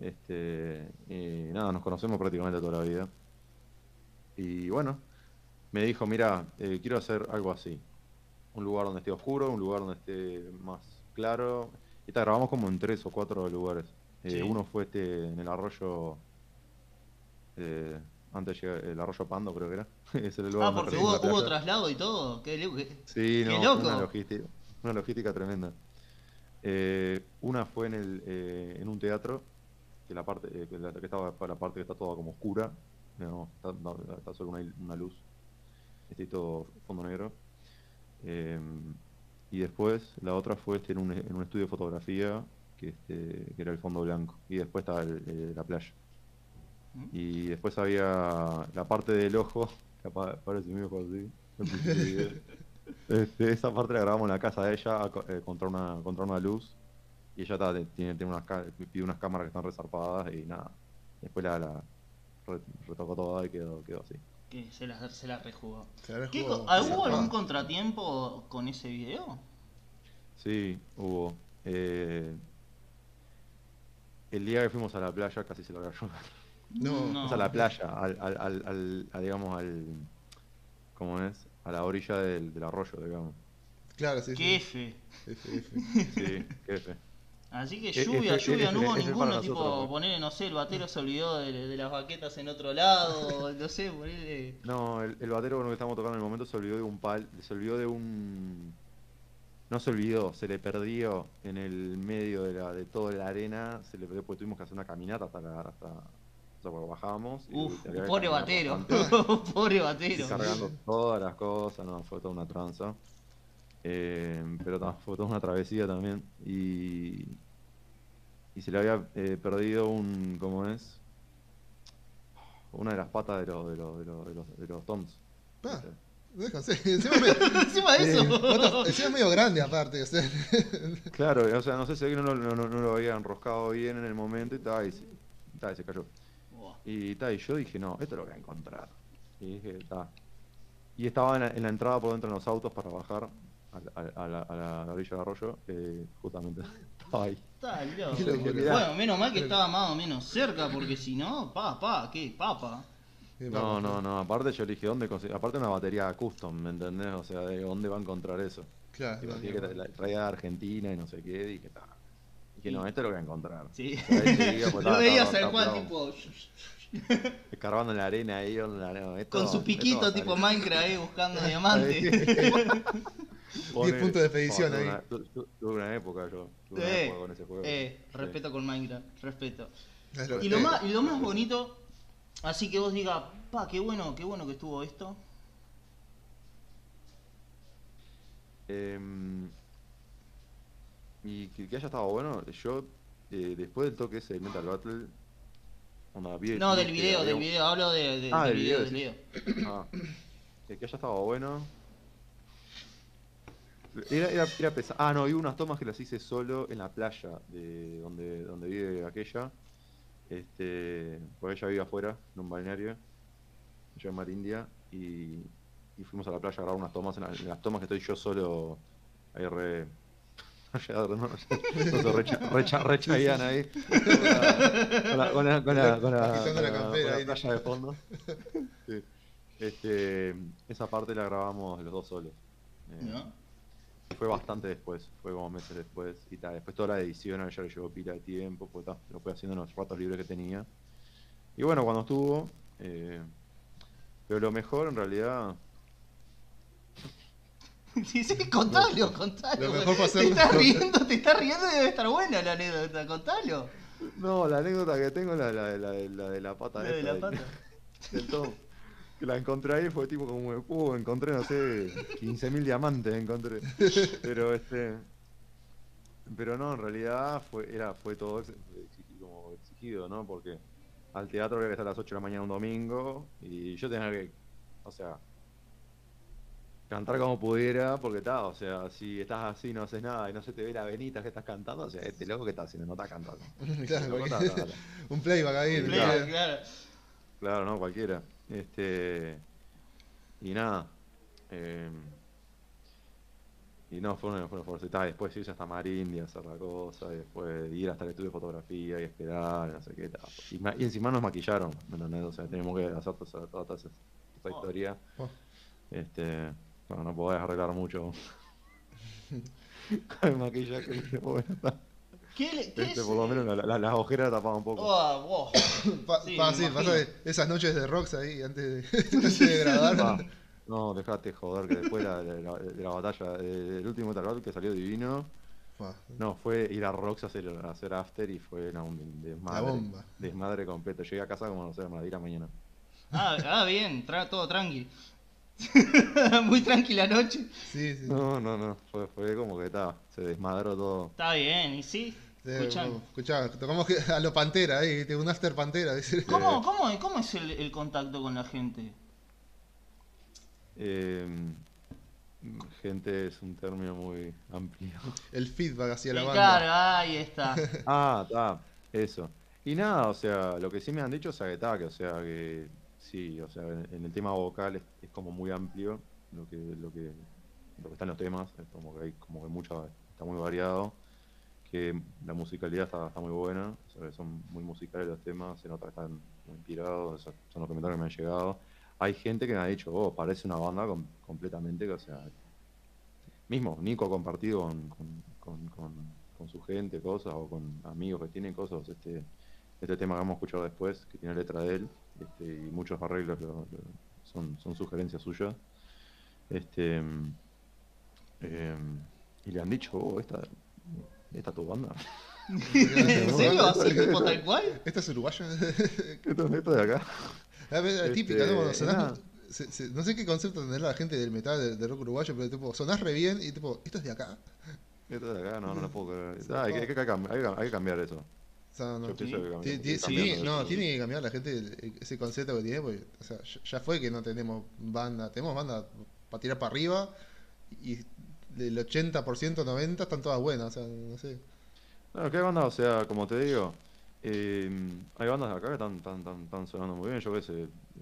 Este, y nada, nos conocemos prácticamente toda la vida. Y bueno, me dijo, mira, eh, quiero hacer algo así. Un lugar donde esté oscuro, un lugar donde esté más claro. Y tal, grabamos como en tres o cuatro lugares. Eh, Sí. Uno fue este en el arroyo, eh, antes de llegar, el arroyo Pando creo que era. <laughs> es el lugar Ah, porque hubo, traslado y todo. Qué, qué- Sí, Qué no, loco. una logística, una logística tremenda. Eh, una fue en el eh, en un teatro que la parte eh, que, la, que estaba la parte que está toda como oscura, no, está, está solo una, una luz, este todo fondo negro. Eh, y después la otra fue este en un, en un estudio de fotografía que este que era el fondo blanco y después estaba el- eh, la playa. ¿Mm? Y después había la parte del ojo, <laughs> que aparece mi ojo así. Este, esa parte la grabamos en la casa de ella eh, contra, una, contra una luz. Y ella ta- tiene, tiene unas, pide unas cámaras que están resarpadas y nada. Después la, la, re- retocó todo y quedó, quedó así. Que se la, se la rejugó. Se habrá ¿Qué jugado- co- ah, ¿Hubo algún contratiempo con ese video? Sí, hubo. eh, el día que fuimos a la playa casi se lo cayó. No, No. O sea, a la playa, al, al, al, al- a, digamos, al. ¿Cómo es? A la orilla del, del arroyo, digamos. Claro, sí, Qué sí. F. F, F. Sí, qué fe. Así que E- lluvia, F- lluvia, no hubo para ninguno, nosotros, tipo, pues. poner, no sé, el batero se olvidó de, de las baquetas en otro lado, <laughs> no sé, ponerle... No, el, el batero con el que estábamos tocando en el momento se olvidó de un pal. Se olvidó de un. No se olvidó, se le perdió en el medio de, la, de toda la arena. Se le perdió porque tuvimos que hacer una caminata hasta la. Hasta, o sea, cuando bajábamos. y Uf, <laughs> pobre batero, pobre batero. cargando todas las cosas, no, fue toda una tranza. Eh, pero fue toda una travesía también. Y, y se le había eh, perdido un, ¿cómo es? Una de las patas de los, de los, de los, de los, de los toms. Ah, déjase. Encima, me- Encima de <laughs> eso. eh, otro- encima es medio grande aparte. O sea, <laughs> Claro, o sea, no sé si alguien no, no, no, no lo había enroscado bien en el momento y, ta, y, se, ta, y se cayó. Y, ta, y yo dije, no, esto lo voy a encontrar. Y dije, ta. Y estaba en la, en la entrada por dentro de los autos para bajar a, la- a la, a la orilla del arroyo, eh, justamente <laughs> estaba ahí. Está loco. <laughs> Bueno, menos mal que estaba más o menos cerca, porque si no, pa, pa, ¿qué? Papa. No, no, no, aparte yo le dije, ¿dónde consigo? Aparte una batería custom, ¿me entendés? O sea, ¿de dónde va a encontrar eso? Claro. Que tra- la traía de Argentina y no sé qué, dije, ta. Dije, no, esto lo voy a encontrar. Sí. Pues, <laughs> Lo veías al cual, tipo, Escarbando en la arena ahí, en la arena, esto- con su piquito, tipo. Minecraft ahí buscando diamantes. 10 puntos de expedición Tuve ahí. una- tu- tu- Tuve una época yo. Tuve una Eh, época con ese juego. eh, Sí. respeto con Minecraft, respeto. Es lo Y lo, más, y lo más bonito, así que vos digas, pa, qué bueno, qué bueno que estuvo esto. Em, y que, que haya estado bueno, yo eh, después del toque ese del Metal Battle, onda, vi- No, del video, había del video, hablo de, de- Ah, del del video, video, del video. Ah, que, que haya estado bueno. Era, era, era pesado. Ah, no, vi unas tomas que las hice solo en la playa de donde, donde vive aquella. Este, porque ella vive afuera, en un balneario, yo en Marindia, y, y fuimos a la playa a grabar unas tomas. En, la- en las tomas que estoy yo solo, ahí re. <laughs> No, no, no, re, re, re ahí. Con la, con la, con la, con la, con playa de fondo. Sí. Este, esa parte la grabamos los dos solos. Eh. Fue bastante después, fue como meses después. Y tal, después toda la edición a ella le llevó pila de tiempo, pues ta, lo fue haciendo en los ratos libres que tenía. Y bueno, cuando estuvo. eh, pero lo mejor en realidad. <laughs> Sí, sí, contalo, contalo. Lo mejor fue Te estás riendo, te estás riendo y debe estar buena la anécdota, contalo. No, la anécdota que tengo es la, la, la, la de la pata La de la del- pata. <laughs> del Tom. Que la encontré ahí, fue tipo como, uh, encontré, no sé, 15.000 diamantes encontré. Pero este. Pero no, en realidad fue, era, fue todo ex- exigi- como exigido, ¿no? Porque al teatro había que estar a las 8 de la mañana un domingo y yo tenía que, o sea, cantar como pudiera, porque está, o sea, si estás así no haces nada y no se te ve la venita que estás cantando, o sea, este loco que está haciendo, no está cantando. <laughs> Claro, Loco, porque- está- está- <laughs> un playback ahí. Play, claro. claro. Claro, no, cualquiera. Este. Y nada. eh, y no, fue una, fue una. Y después irse hasta Marindia a hacer la cosa, y después ir hasta el estudio de fotografía y esperar, no sé qué tal. Y, y encima nos maquillaron, ¿me entendés? O sea, tenemos que hacer toda, esa- toda esa, esa Oh. historia. Oh. Este. Bueno, no podés arreglar mucho. <laughs> Con el maquillaje, <laughs> bueno, está. ¿Qué, le- qué Este, es? por lo menos la- la- las ojeras tapaban un poco. Oh, wow. <coughs> Pa- Sí, pa- sí, pasa esas noches de rocks ahí antes de, <laughs> antes de grabar. Ah, no, dejate joder que después la- de la, la batalla, el último Metal Battle que salió divino, Pa, no, fue ir a Rox a hacer, a hacer after y fue no, un desmadre. La bomba. Desmadre completo. Llegué a casa como, no sé, la di la mañana. Ah, ah, bien, tra- todo tranqui. <laughs> Muy tranquila noche. Sí, sí. No, no, no, fue, fue como que está, se desmadró todo. Está bien, y sí. Sí, escuchá, tocamos a lo Pantera ahí, ¿viste? un after Pantera. dice. ¿Cómo, cómo, cómo es el, el contacto con la gente? Eh, gente es un término muy amplio. El feedback hacia la banda. Claro, ahí está. <laughs> Ah, está, eso. Y nada, o sea, lo que sí me han dicho es que está, que, o sea, que sí, o sea, en, el tema vocal es, es como muy amplio lo que, lo que, lo que está en los temas, es como que hay como que mucha, está muy variado, que la musicalidad está, está muy buena, o son muy musicales los temas, se nota están muy inspirados, esos son los comentarios que me han llegado. Hay gente que me ha dicho, oh, parece una banda com- completamente, o sea, mismo Nico ha compartido con, con- con- con su gente cosas o con amigos que tienen cosas, este, este tema que vamos a escuchar después, que tiene letra de él, este, y muchos arreglos lo- lo- son, son sugerencias suyas. Este, em, y le han dicho, oh, esta, esta es tu banda. <laughs> ¿En serio? ¿Así <laughs> tipo tal cual? ¿Esta es uruguaya? <laughs> esto, esto de acá. A ver, Este, típica, ¿no? Cuando sonás- nada. se- se- no sé qué concepto tendrá la gente del metal, del, del rock uruguayo, pero tipo, sonás re bien y tipo, ¿esto es de acá? Esto de acá, no, no lo puedo creer. Ah, hay, que, hay hay que hay que cambiar eso. No, que sí, no, tiene que cambiar la gente ese concepto que tiene, porque, o sea, ya- fue que no tenemos banda, tenemos banda para tirar para arriba y del 80%, 90% están todas buenas, o sea, no sé. Bueno, que hay bandas, o sea, como te digo, eh, hay bandas de acá que están, están, están, están sonando muy bien, yo qué sé,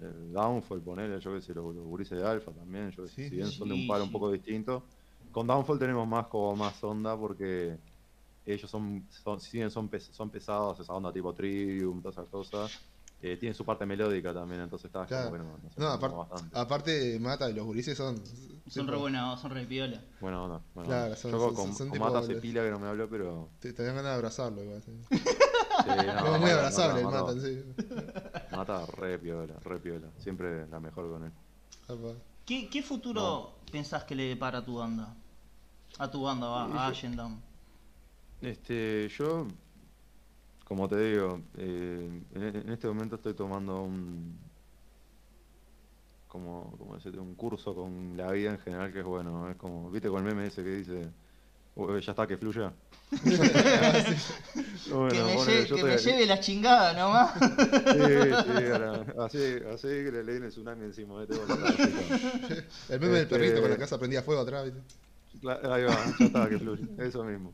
el Downfall, ponele, yo qué sé, los, los gurises de Alpha también, yo qué sé, Sí, si bien son de un sí. un poco distinto. Con Downfall tenemos más como más onda porque ellos son, son si bien son, pes- son pesados, esa onda tipo Trivium, todas esas cosas, eh, tienen su parte melódica también, entonces está Claro. bueno, no sé, No, bastante. aparte Mata y los gurises son... Son tipo, re buena, son re piola. Buena onda, buena Claro, son- Yo son- con, son con tipo Mata hace pila que no me habló, pero... Te, te dan ganas de abrazarlo igual. sí. <laughs> no, Es muy Mata- abrazable el Mata- serio. Mata re piola, re piola. Siempre la mejor con él. ¿Qué, qué futuro pensás que le depara a tu banda? A tu banda, va, a Down. Este, yo, como te digo, eh, en, en este momento estoy tomando un, como, como decirte, un curso con la vida en general que es bueno. Es como, viste con el meme ese que dice, "Oh, ya está, que fluya. <laughs> Bueno, que me, ponele, lle- yo que estoy me aquí. lleve la chingada nomás. Sí, sí, ahora, así, así que le leen el tsunami encima. cabecita. <laughs> El meme del Este- perrito con la casa prendía fuego atrás, ¿viste? Ahí va, ya está, que fluye, eso mismo.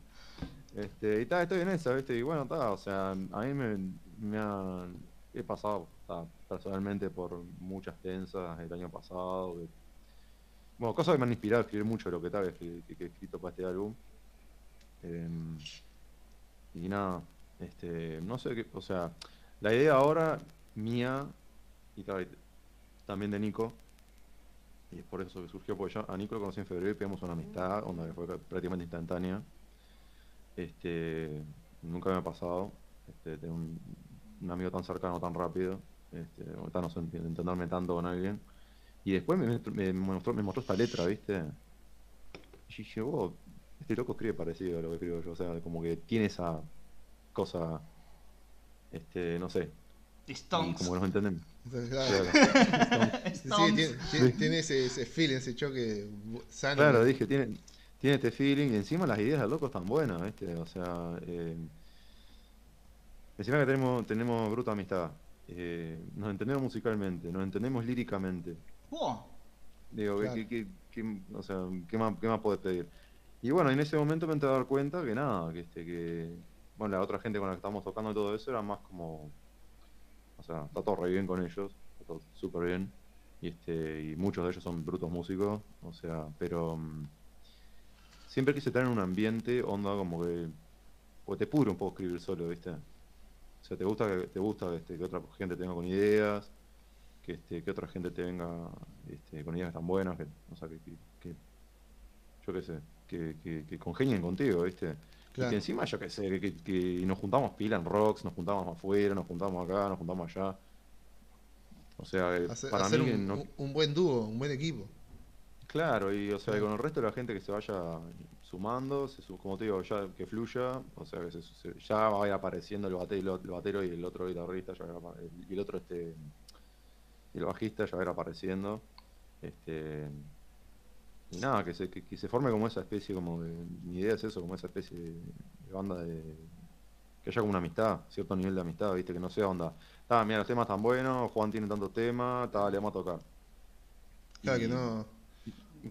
Este, y ta, estoy en esa, ¿viste? Y bueno, está, o sea, a mí me, me ha, pasado personalmente por muchas tensas el año pasado. bueno, cosas que me han inspirado a escribir mucho de lo que tal que, que- he escrito para este álbum. Em, y nada, este, no sé qué, o sea, la idea ahora mía y también de Nico, y es por eso que surgió, porque yo a Nico lo conocí en febrero y pegamos una amistad, onda que fue prácticamente instantánea. Este, nunca me ha pasado, este, tener un, un amigo tan cercano tan rápido, este, o tan, no sé, entenderme tanto con alguien. Y después me, me mostró, me mostró esta letra, ¿viste? Y dije, "Oh, este loco escribe parecido a lo que escribo yo, o sea, como que tiene esa cosa, este, no sé, y Stones. como que nos entendemos. <laughs> Claro. Sí, tiene, tiene- tiene ese, ese feeling, ese choque sano. Claro, dije, tiene, tiene este feeling y encima las ideas del loco están buenas, ¿viste? O sea, eh, encima que tenemos, tenemos bruta amistad, eh, nos entendemos musicalmente, nos entendemos líricamente. Buah, Digo, ¿qué- Claro. qué, qué- qué- o sea, ¿qué más, qué más podés pedir? Y bueno, en ese momento me entré a dar cuenta que nada, que este, que, bueno, la otra gente con la que estábamos tocando y todo eso era más como, o sea, está todo re bien con ellos, está todo súper bien, y este, y muchos de ellos son brutos músicos, o sea, pero mm, siempre quise tener un ambiente, onda como que, porque te pudre un poco escribir solo, ¿viste? O sea, te gusta que, te gusta este, que otra gente tenga con ideas, que, este, que otra gente te venga este, con ideas tan buenas, que, o sea, que, que- que- yo qué sé, que, que, congenien contigo, ¿viste? Y que encima, yo qué sé, que, nos juntamos pila en rocks, nos juntamos afuera, nos juntamos acá, nos juntamos allá. O sea, eh, para hacer mí, un, no- un buen dúo, un buen equipo. Claro, y o sea, Claro. con el resto de la gente que se vaya sumando, se su- como te digo, ya que fluya, o sea, que se- se- ya va a ir apareciendo el batero, el batero y el otro guitarrista, ya va a ir apa- el- y el otro este el bajista ya va a ir apareciendo. Este y nada, que se, que, que se forme como esa especie como de, mi idea es eso, como esa especie de, de banda de que haya como una amistad, cierto nivel de amistad, viste, que no sea onda, ah, mira, los temas tan buenos, Juan tiene tantos temas, tal, le vamos a tocar. Claro Y- que no.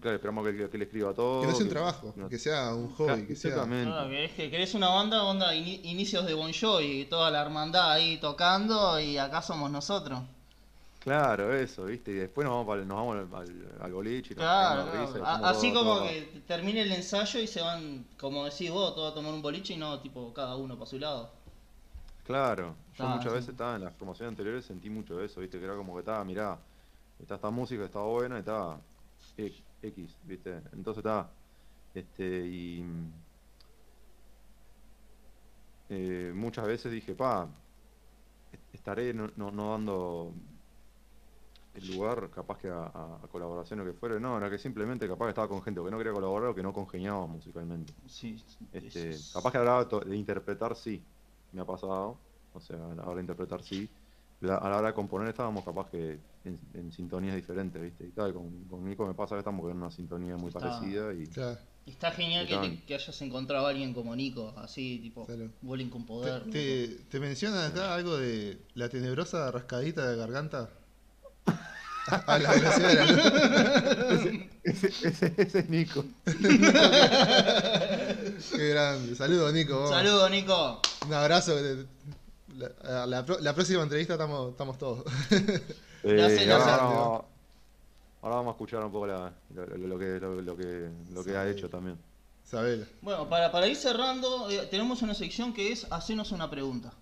Claro, esperamos que, que- que le escriba todo. Que no sea un trabajo, no- que sea un hobby, Claro, que sea... exactamente. Claro, que es que querés una banda, onda ini- inicios de Bon Jovi, toda la hermandad ahí tocando y acá somos nosotros. Claro, eso, ¿viste? Y después nos vamos, pa'l- nos vamos al, al, al boliche y nos Claro, claro. risa A- así todo- como todo. que termine el ensayo y se van, como decís vos, todos a tomar un boliche y no, tipo, cada uno para su lado. Claro, yo Ah, muchas sí. veces estaba en las promociones anteriores sentí mucho eso, ¿viste? Que era como que estaba, mirá, está esta música, estaba buena, y estaba e- X, ¿viste? Entonces estaba, este, y eh, muchas veces dije, pa, est- estaré no, no, no dando el lugar capaz que a, a- a colaboración o que fuera, no, era que simplemente capaz que estaba con gente o que no quería colaborar o que no congeniábamos musicalmente. Sí, Este, es- capaz que a la hora to- de interpretar sí, me ha pasado. O sea, a la hora de interpretar sí. La- a la hora de componer estábamos capaz que en, en sintonías diferentes, ¿viste? Y tal, con, con Nico me pasa que estamos en una sintonía muy Está- parecida y Claro. Está genial que, te- que hayas encontrado a alguien como Nico, así, tipo, Claro. bowling con Te, poder. te, te menciona acá algo de la tenebrosa rascadita de garganta? <laughs> A la velocidad de la luz. ese, ese, ese es Nico. <laughs> Qué grande. Saludos, Nico. Saludos, Nico. Un abrazo. La, la pro- la próxima entrevista estamos, estamos todos. <laughs> Sé, ahora, vamos a escuchar un poco la- lo, lo- que, lo, lo que, lo que ha hecho también. Sabela. Bueno, para, para ir cerrando, eh, tenemos una sección que es hacernos una pregunta.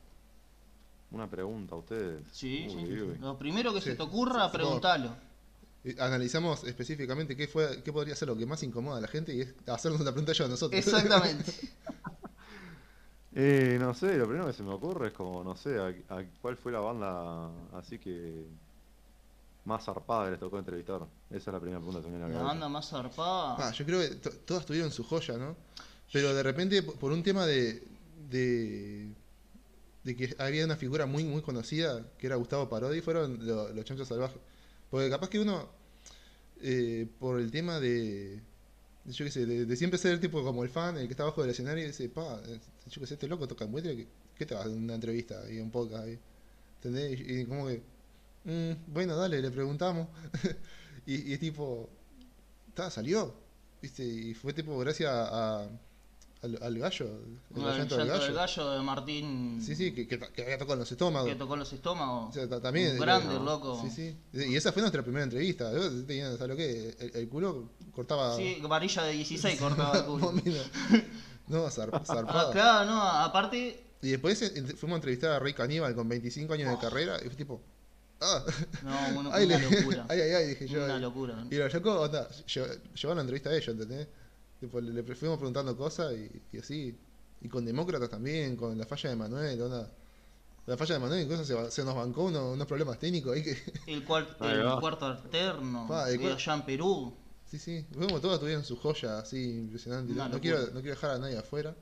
Una pregunta a ustedes. Sí, Uy, sí. uy, uy. Lo primero que Sí. se te ocurra, Sí, preguntalo. Y Analizamos específicamente qué fue, qué podría ser lo que más incomoda a la gente y es hacernos una pregunta yo a nosotros. Exactamente. <laughs> Eh, no sé, lo primero que se me ocurre es como, no sé, a, a cuál fue la banda así que más zarpada que les tocó entrevistar. Esa es la primera pregunta que me viene a La la banda más zarpada. Ah, yo creo que to- todas tuvieron su joya, ¿no? Pero de repente, por un tema de, de, de que había una figura muy, muy conocida, que era Gustavo Parodi, fueron lo- los chanchos salvajes. Porque capaz que uno, eh, por el tema de, de, yo qué sé, de, de siempre ser el tipo como el fan, el que está abajo del escenario, y dice, pa, yo qué sé, este loco toca muestra, ¿qué, te va a dar una entrevista y un podcast ahí? ¿Entendés? Y, y como que, "Mm, bueno, dale, le preguntamos. <laughs> y, y es tipo, ta, salió. ¿Viste? Y fue tipo gracias a, al, al gallo, el el llanto llanto del del gallo. gallo de Martín. Sí, sí, que, que, que había tocado en los estómagos. Que tocó los estómagos. O sea, ta- también. Un grande, loco. Sí, sí. Y esa fue nuestra primera entrevista. Yo tenía, ¿sabes lo que? El, el culo cortaba. Sí, varilla de 16 cortaba el culo. <laughs> <laughs> No, zar- <laughs> Ah, zarpado. claro, no, aparte. Y después eh, fuimos a entrevistar a Rey Caníbal con 25 años de carrera y fue tipo. ¡Ah! No, <laughs> una, ay, una le- locura. ay, ay, ay, dije yo. Una locura. Y los locos, onda, lle- llevaron la entrevista a ellos, ¿entendés? Tipo, le, le fuimos preguntando cosas y, y así. Y con demócratas también, con la falla de Manuel, onda. La falla de Manuel incluso se, se nos bancó unos, unos problemas técnicos ahí que. El, cuarto alterno. Pa, el allá en Perú. Sí, sí. Como todos tuvieron su joya así impresionante. No, quiero, no quiero dejar a nadie afuera.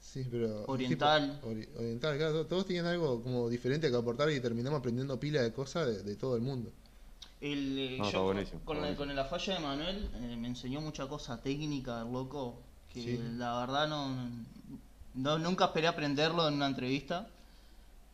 Sí, pero. Oriental. tipo, ori- oriental, claro. to- Todos tenían algo como diferente que aportar y terminamos aprendiendo pila de cosas de, de todo el mundo. El, eh, No, yo está buenísimo, con, está la- con la falla de Manuel eh, me enseñó mucha cosa técnica, loco, que Sí. la verdad no, no- nunca esperé aprenderlo en una entrevista.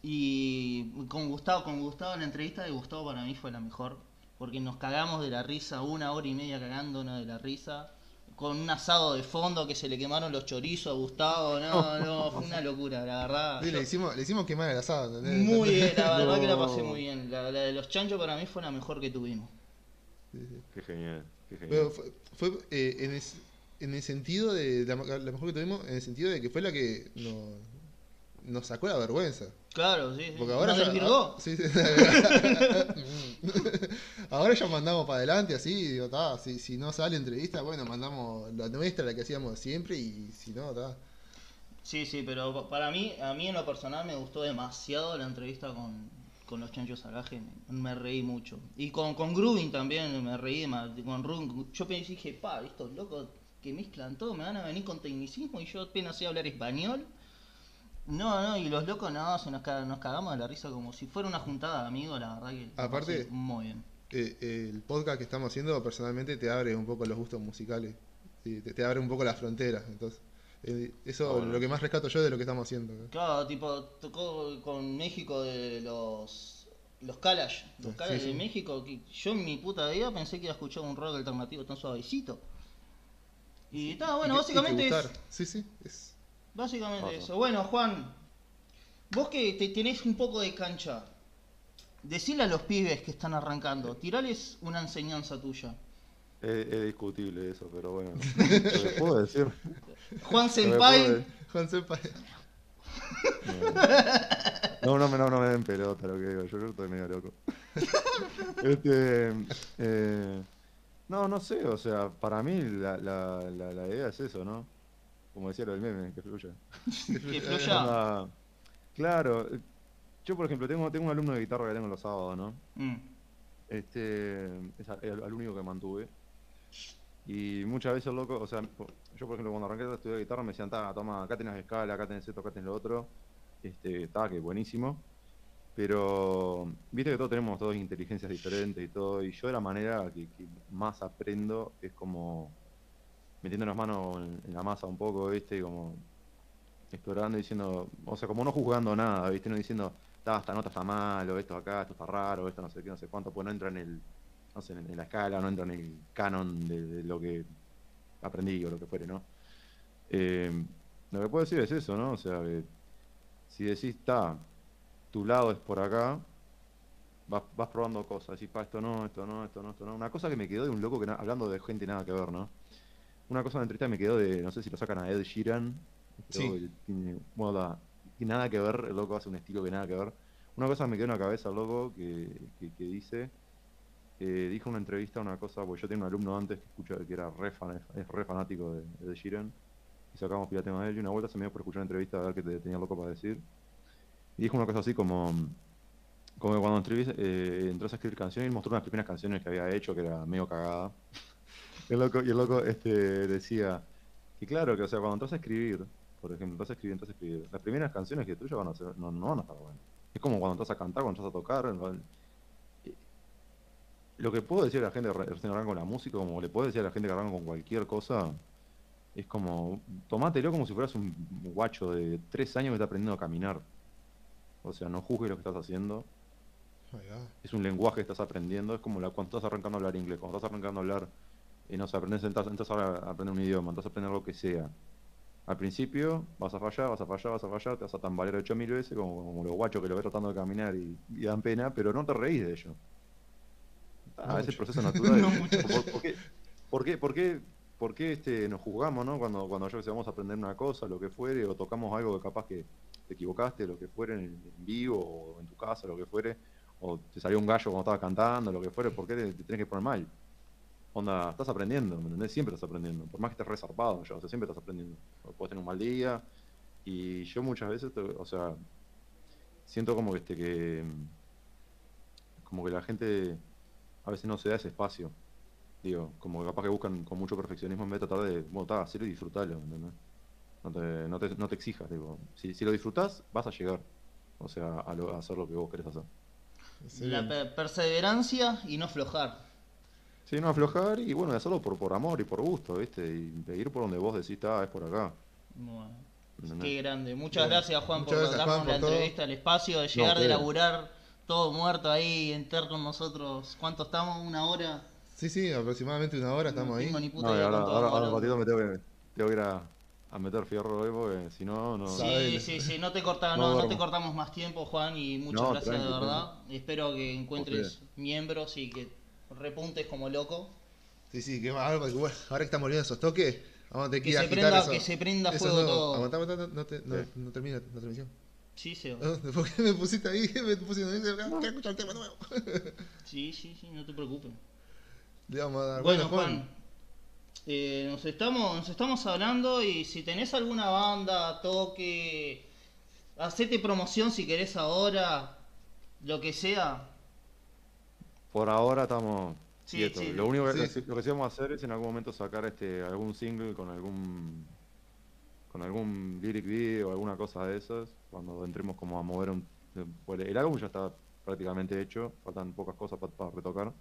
Y con Gustavo, con Gustavo en la entrevista de Gustavo para mí fue la mejor, porque nos cagamos de la risa, una hora y media cagándonos de la risa, con un asado de fondo que se le quemaron los chorizos a Gustavo, no, no, fue una locura, la verdad. Sí, le, hicimos, le hicimos quemar el asado, ¿entendés? muy bien, la verdad que la pasé muy bien. La, la de los chanchos para mí fue la mejor que tuvimos. Sí, sí. Qué genial, qué genial. Pero fue, fue, eh, en, es- en el sentido de la, la mejor que tuvimos, en el sentido de que fue la que nos, nos sacó la vergüenza. Claro, sí, sí. Porque ahora ya, ah, sí, sí. <laughs> ahora ya mandamos para adelante así, digo, ta, si, si no sale entrevista, bueno, mandamos la nuestra, la que hacíamos siempre, y si no, ta. Sí, sí, pero pa- para mí, a mí en lo personal me gustó demasiado la entrevista con, con los chanchos salvajes, me, me reí mucho. Y con, con Grubin también me reí, con Rubin, yo pensé, dije, pa, estos locos que mezclan todo, me van a venir con tecnicismo y yo apenas sé hablar español. No, no, y los locos no, se nos, nos cagamos de la risa como si fuera una juntada de amigos, la verdad que Aparte- muy bien. Eh, el podcast que estamos haciendo personalmente te abre un poco los gustos musicales, te, te abre un poco las fronteras, entonces, eh, eso bueno. es lo que más rescato yo de lo que estamos haciendo. Claro, tipo, tocó con México de los los Kalash, los Kalash sí. de México, que yo en mi puta vida pensé que iba a escuchar un rock alternativo tan suavecito. Y está, bueno, Y que- y que básicamente es. Sí, sí. Es... básicamente eso. Bueno, Juan, vos que te tenés un poco de cancha, decile a los pibes que están arrancando, tirales una enseñanza tuya. Es, es discutible eso, pero bueno. Lo que puedo decir. Juan Senpai, Juan Senpai. No, no, me- no, no me den pelota lo que digo, yo, yo estoy medio loco. <laughs> este, eh, no, no sé, o sea, para mí la, la, la, la idea es eso, ¿no? Como decía lo del meme, que fluya. <laughs> que <laughs> fluya. Claro, yo por ejemplo tengo, tengo un alumno de guitarra que tengo los sábados, ¿no? Mm, Este es al, único que mantuve. Y muchas veces, loco, o sea, yo por ejemplo cuando arranqué a estudiar guitarra me decían, "Ta, toma, acá tenés escala, acá tenés esto, acá tenés lo otro. Este, está, que buenísimo. Pero, viste que todos tenemos todas inteligencias diferentes y todo. Y yo de la manera que, que más aprendo es como metiendo las manos en, la masa un poco, viste, y como explorando y diciendo, o sea, como no juzgando nada, viste, no diciendo, "Ta, esta nota está mal, o esto acá, esto está raro, esto no sé qué, no sé cuánto, pues no entra en el, no sé, en, la escala, no entra en el canon de, de lo que aprendí o lo que fuere, ¿no? Eh, lo que puedo decir es eso, ¿no? O sea, que si decís, está, tu lado es por acá, vas, vas probando cosas, decís, pa, esto no, esto no, esto no, esto no. Una cosa que me quedó de un loco que, hablando de gente nada que ver, ¿no? Una cosa de entrevista me quedó de, no sé si lo sacan a Ed Sheeran, Sí. tiene, bueno, tiene nada que ver, el loco hace un estilo que nada que ver. Una cosa me quedó en la cabeza, loco, que, que, que dice, eh, dijo en una entrevista una cosa, porque yo tenía un alumno antes que escucha, que era re, fan- es re fanático de, de Ed Sheeran, y sacamos pila tema de él, y una vuelta se me dio por escuchar una entrevista a ver qué te- tenía loco para decir. Y dijo una cosa así como, como que cuando eh, entró a escribir canciones, y mostró unas primeras canciones que había hecho, que era medio cagada. El loco, y el loco este, decía que claro, que o sea, cuando entras a escribir, por ejemplo, entras a escribir, entras a escribir, las primeras canciones que tuyas van a ser, no, no van a estar buenas. Es como cuando entras a cantar, cuando entras a tocar. Lo que puedo decir a la gente recién arranca con la música, como le puedo decir a la gente que arranca con cualquier cosa, es como, tomátelo como si fueras un guacho de tres años que está aprendiendo a caminar. O sea, no juzgues lo que estás haciendo. Es un lenguaje que estás aprendiendo. Es como la, cuando estás arrancando a hablar inglés, cuando estás arrancando a hablar, eh, no sé, aprendes, entras, entras ahora a aprender un idioma, a aprender lo que sea. Al principio vas a fallar, vas a fallar, vas a fallar, te vas a tambalear ocho mil veces, como, como los guachos que lo ves tratando de caminar y, y dan pena, pero no te reís de ello. Ah, No es el proceso natural. <laughs> No. ¿Por, por qué, por qué, por qué, por qué, este, nos juzgamos, ¿no? Cuando, cuando yo que vamos a aprender una cosa, lo que fuere, o tocamos algo que capaz que te equivocaste, lo que fuere en, en vivo, o en tu casa, lo que fuere, o te salió un gallo cuando estabas cantando, lo que fuere, ¿por qué te, te tenés que poner mal? Onda, estás aprendiendo, ¿me entendés? Siempre estás aprendiendo, por más que estés resarpado, ya, o sea, siempre estás aprendiendo. O Puedes tener un mal día, y yo muchas veces, te- o sea, siento como que este que como que la gente a veces no se da ese espacio. Digo, como que capaz que buscan con mucho perfeccionismo en vez de tratar de, bueno, está, hacerlo y disfrutarlo, ¿entendés? No te, no te, no te exijas, digo. Si, si lo disfrutás, vas a llegar. O sea, a, lo- a hacer lo que vos querés hacer. Sí. La per- perseverancia y no aflojar. Sí, no aflojar y bueno, de hacerlo por, por amor y por gusto, ¿viste? Y de ir por donde vos decís, ah, es por acá. Bueno, ¿entendés? qué grande. Muchas gracias, Juan, Muchas por gracias, darnos Juan, la por todo. entrevista, el espacio de llegar, de laburar todo muerto ahí, entrar con nosotros. ¿Cuánto estamos? ¿Una hora? Sí, sí, aproximadamente una hora estamos no ahí. tengo ni puta No, y idea ahora, ahora, vamos ahora un ratito me tengo que, tengo que ir a, a meter fierro hoy porque si no, no. Sí, sí, sí, no te, corta, No no, no te cortamos más tiempo, Juan, y muchas No, gracias de tranqui, verdad. Espero que encuentres miembros y que repuntes como loco. Sí, sí, que bueno, ahora que estamos volviendo esos toques, vamos a tener que, Que ir a se prenda- eso. que se prenda fuego nuevos. todo. Aguantá, aguantá, no, no, te- no, Sí. no termina la transmisión. Sí, Seba. <laughs> Ah, ¿Por qué me pusiste ahí? <laughs> Me pusiste ahí, quiero escuchar el tema nuevo. <laughs> Sí, sí, sí, no te preocupes. Le vamos a dar. Bueno, Juan, eh, nos, estamos, nos estamos hablando y si tenés alguna banda, toque, hacete promoción si querés ahora, lo que sea. Por ahora estamos sí, quietos. Lo único que, sí. lo que sí vamos a hacer es en algún momento sacar este algún single con algún con algún lyric video o alguna cosa de esas cuando entremos como a mover un pues, el álbum ya está prácticamente hecho, faltan pocas cosas para pa retocar.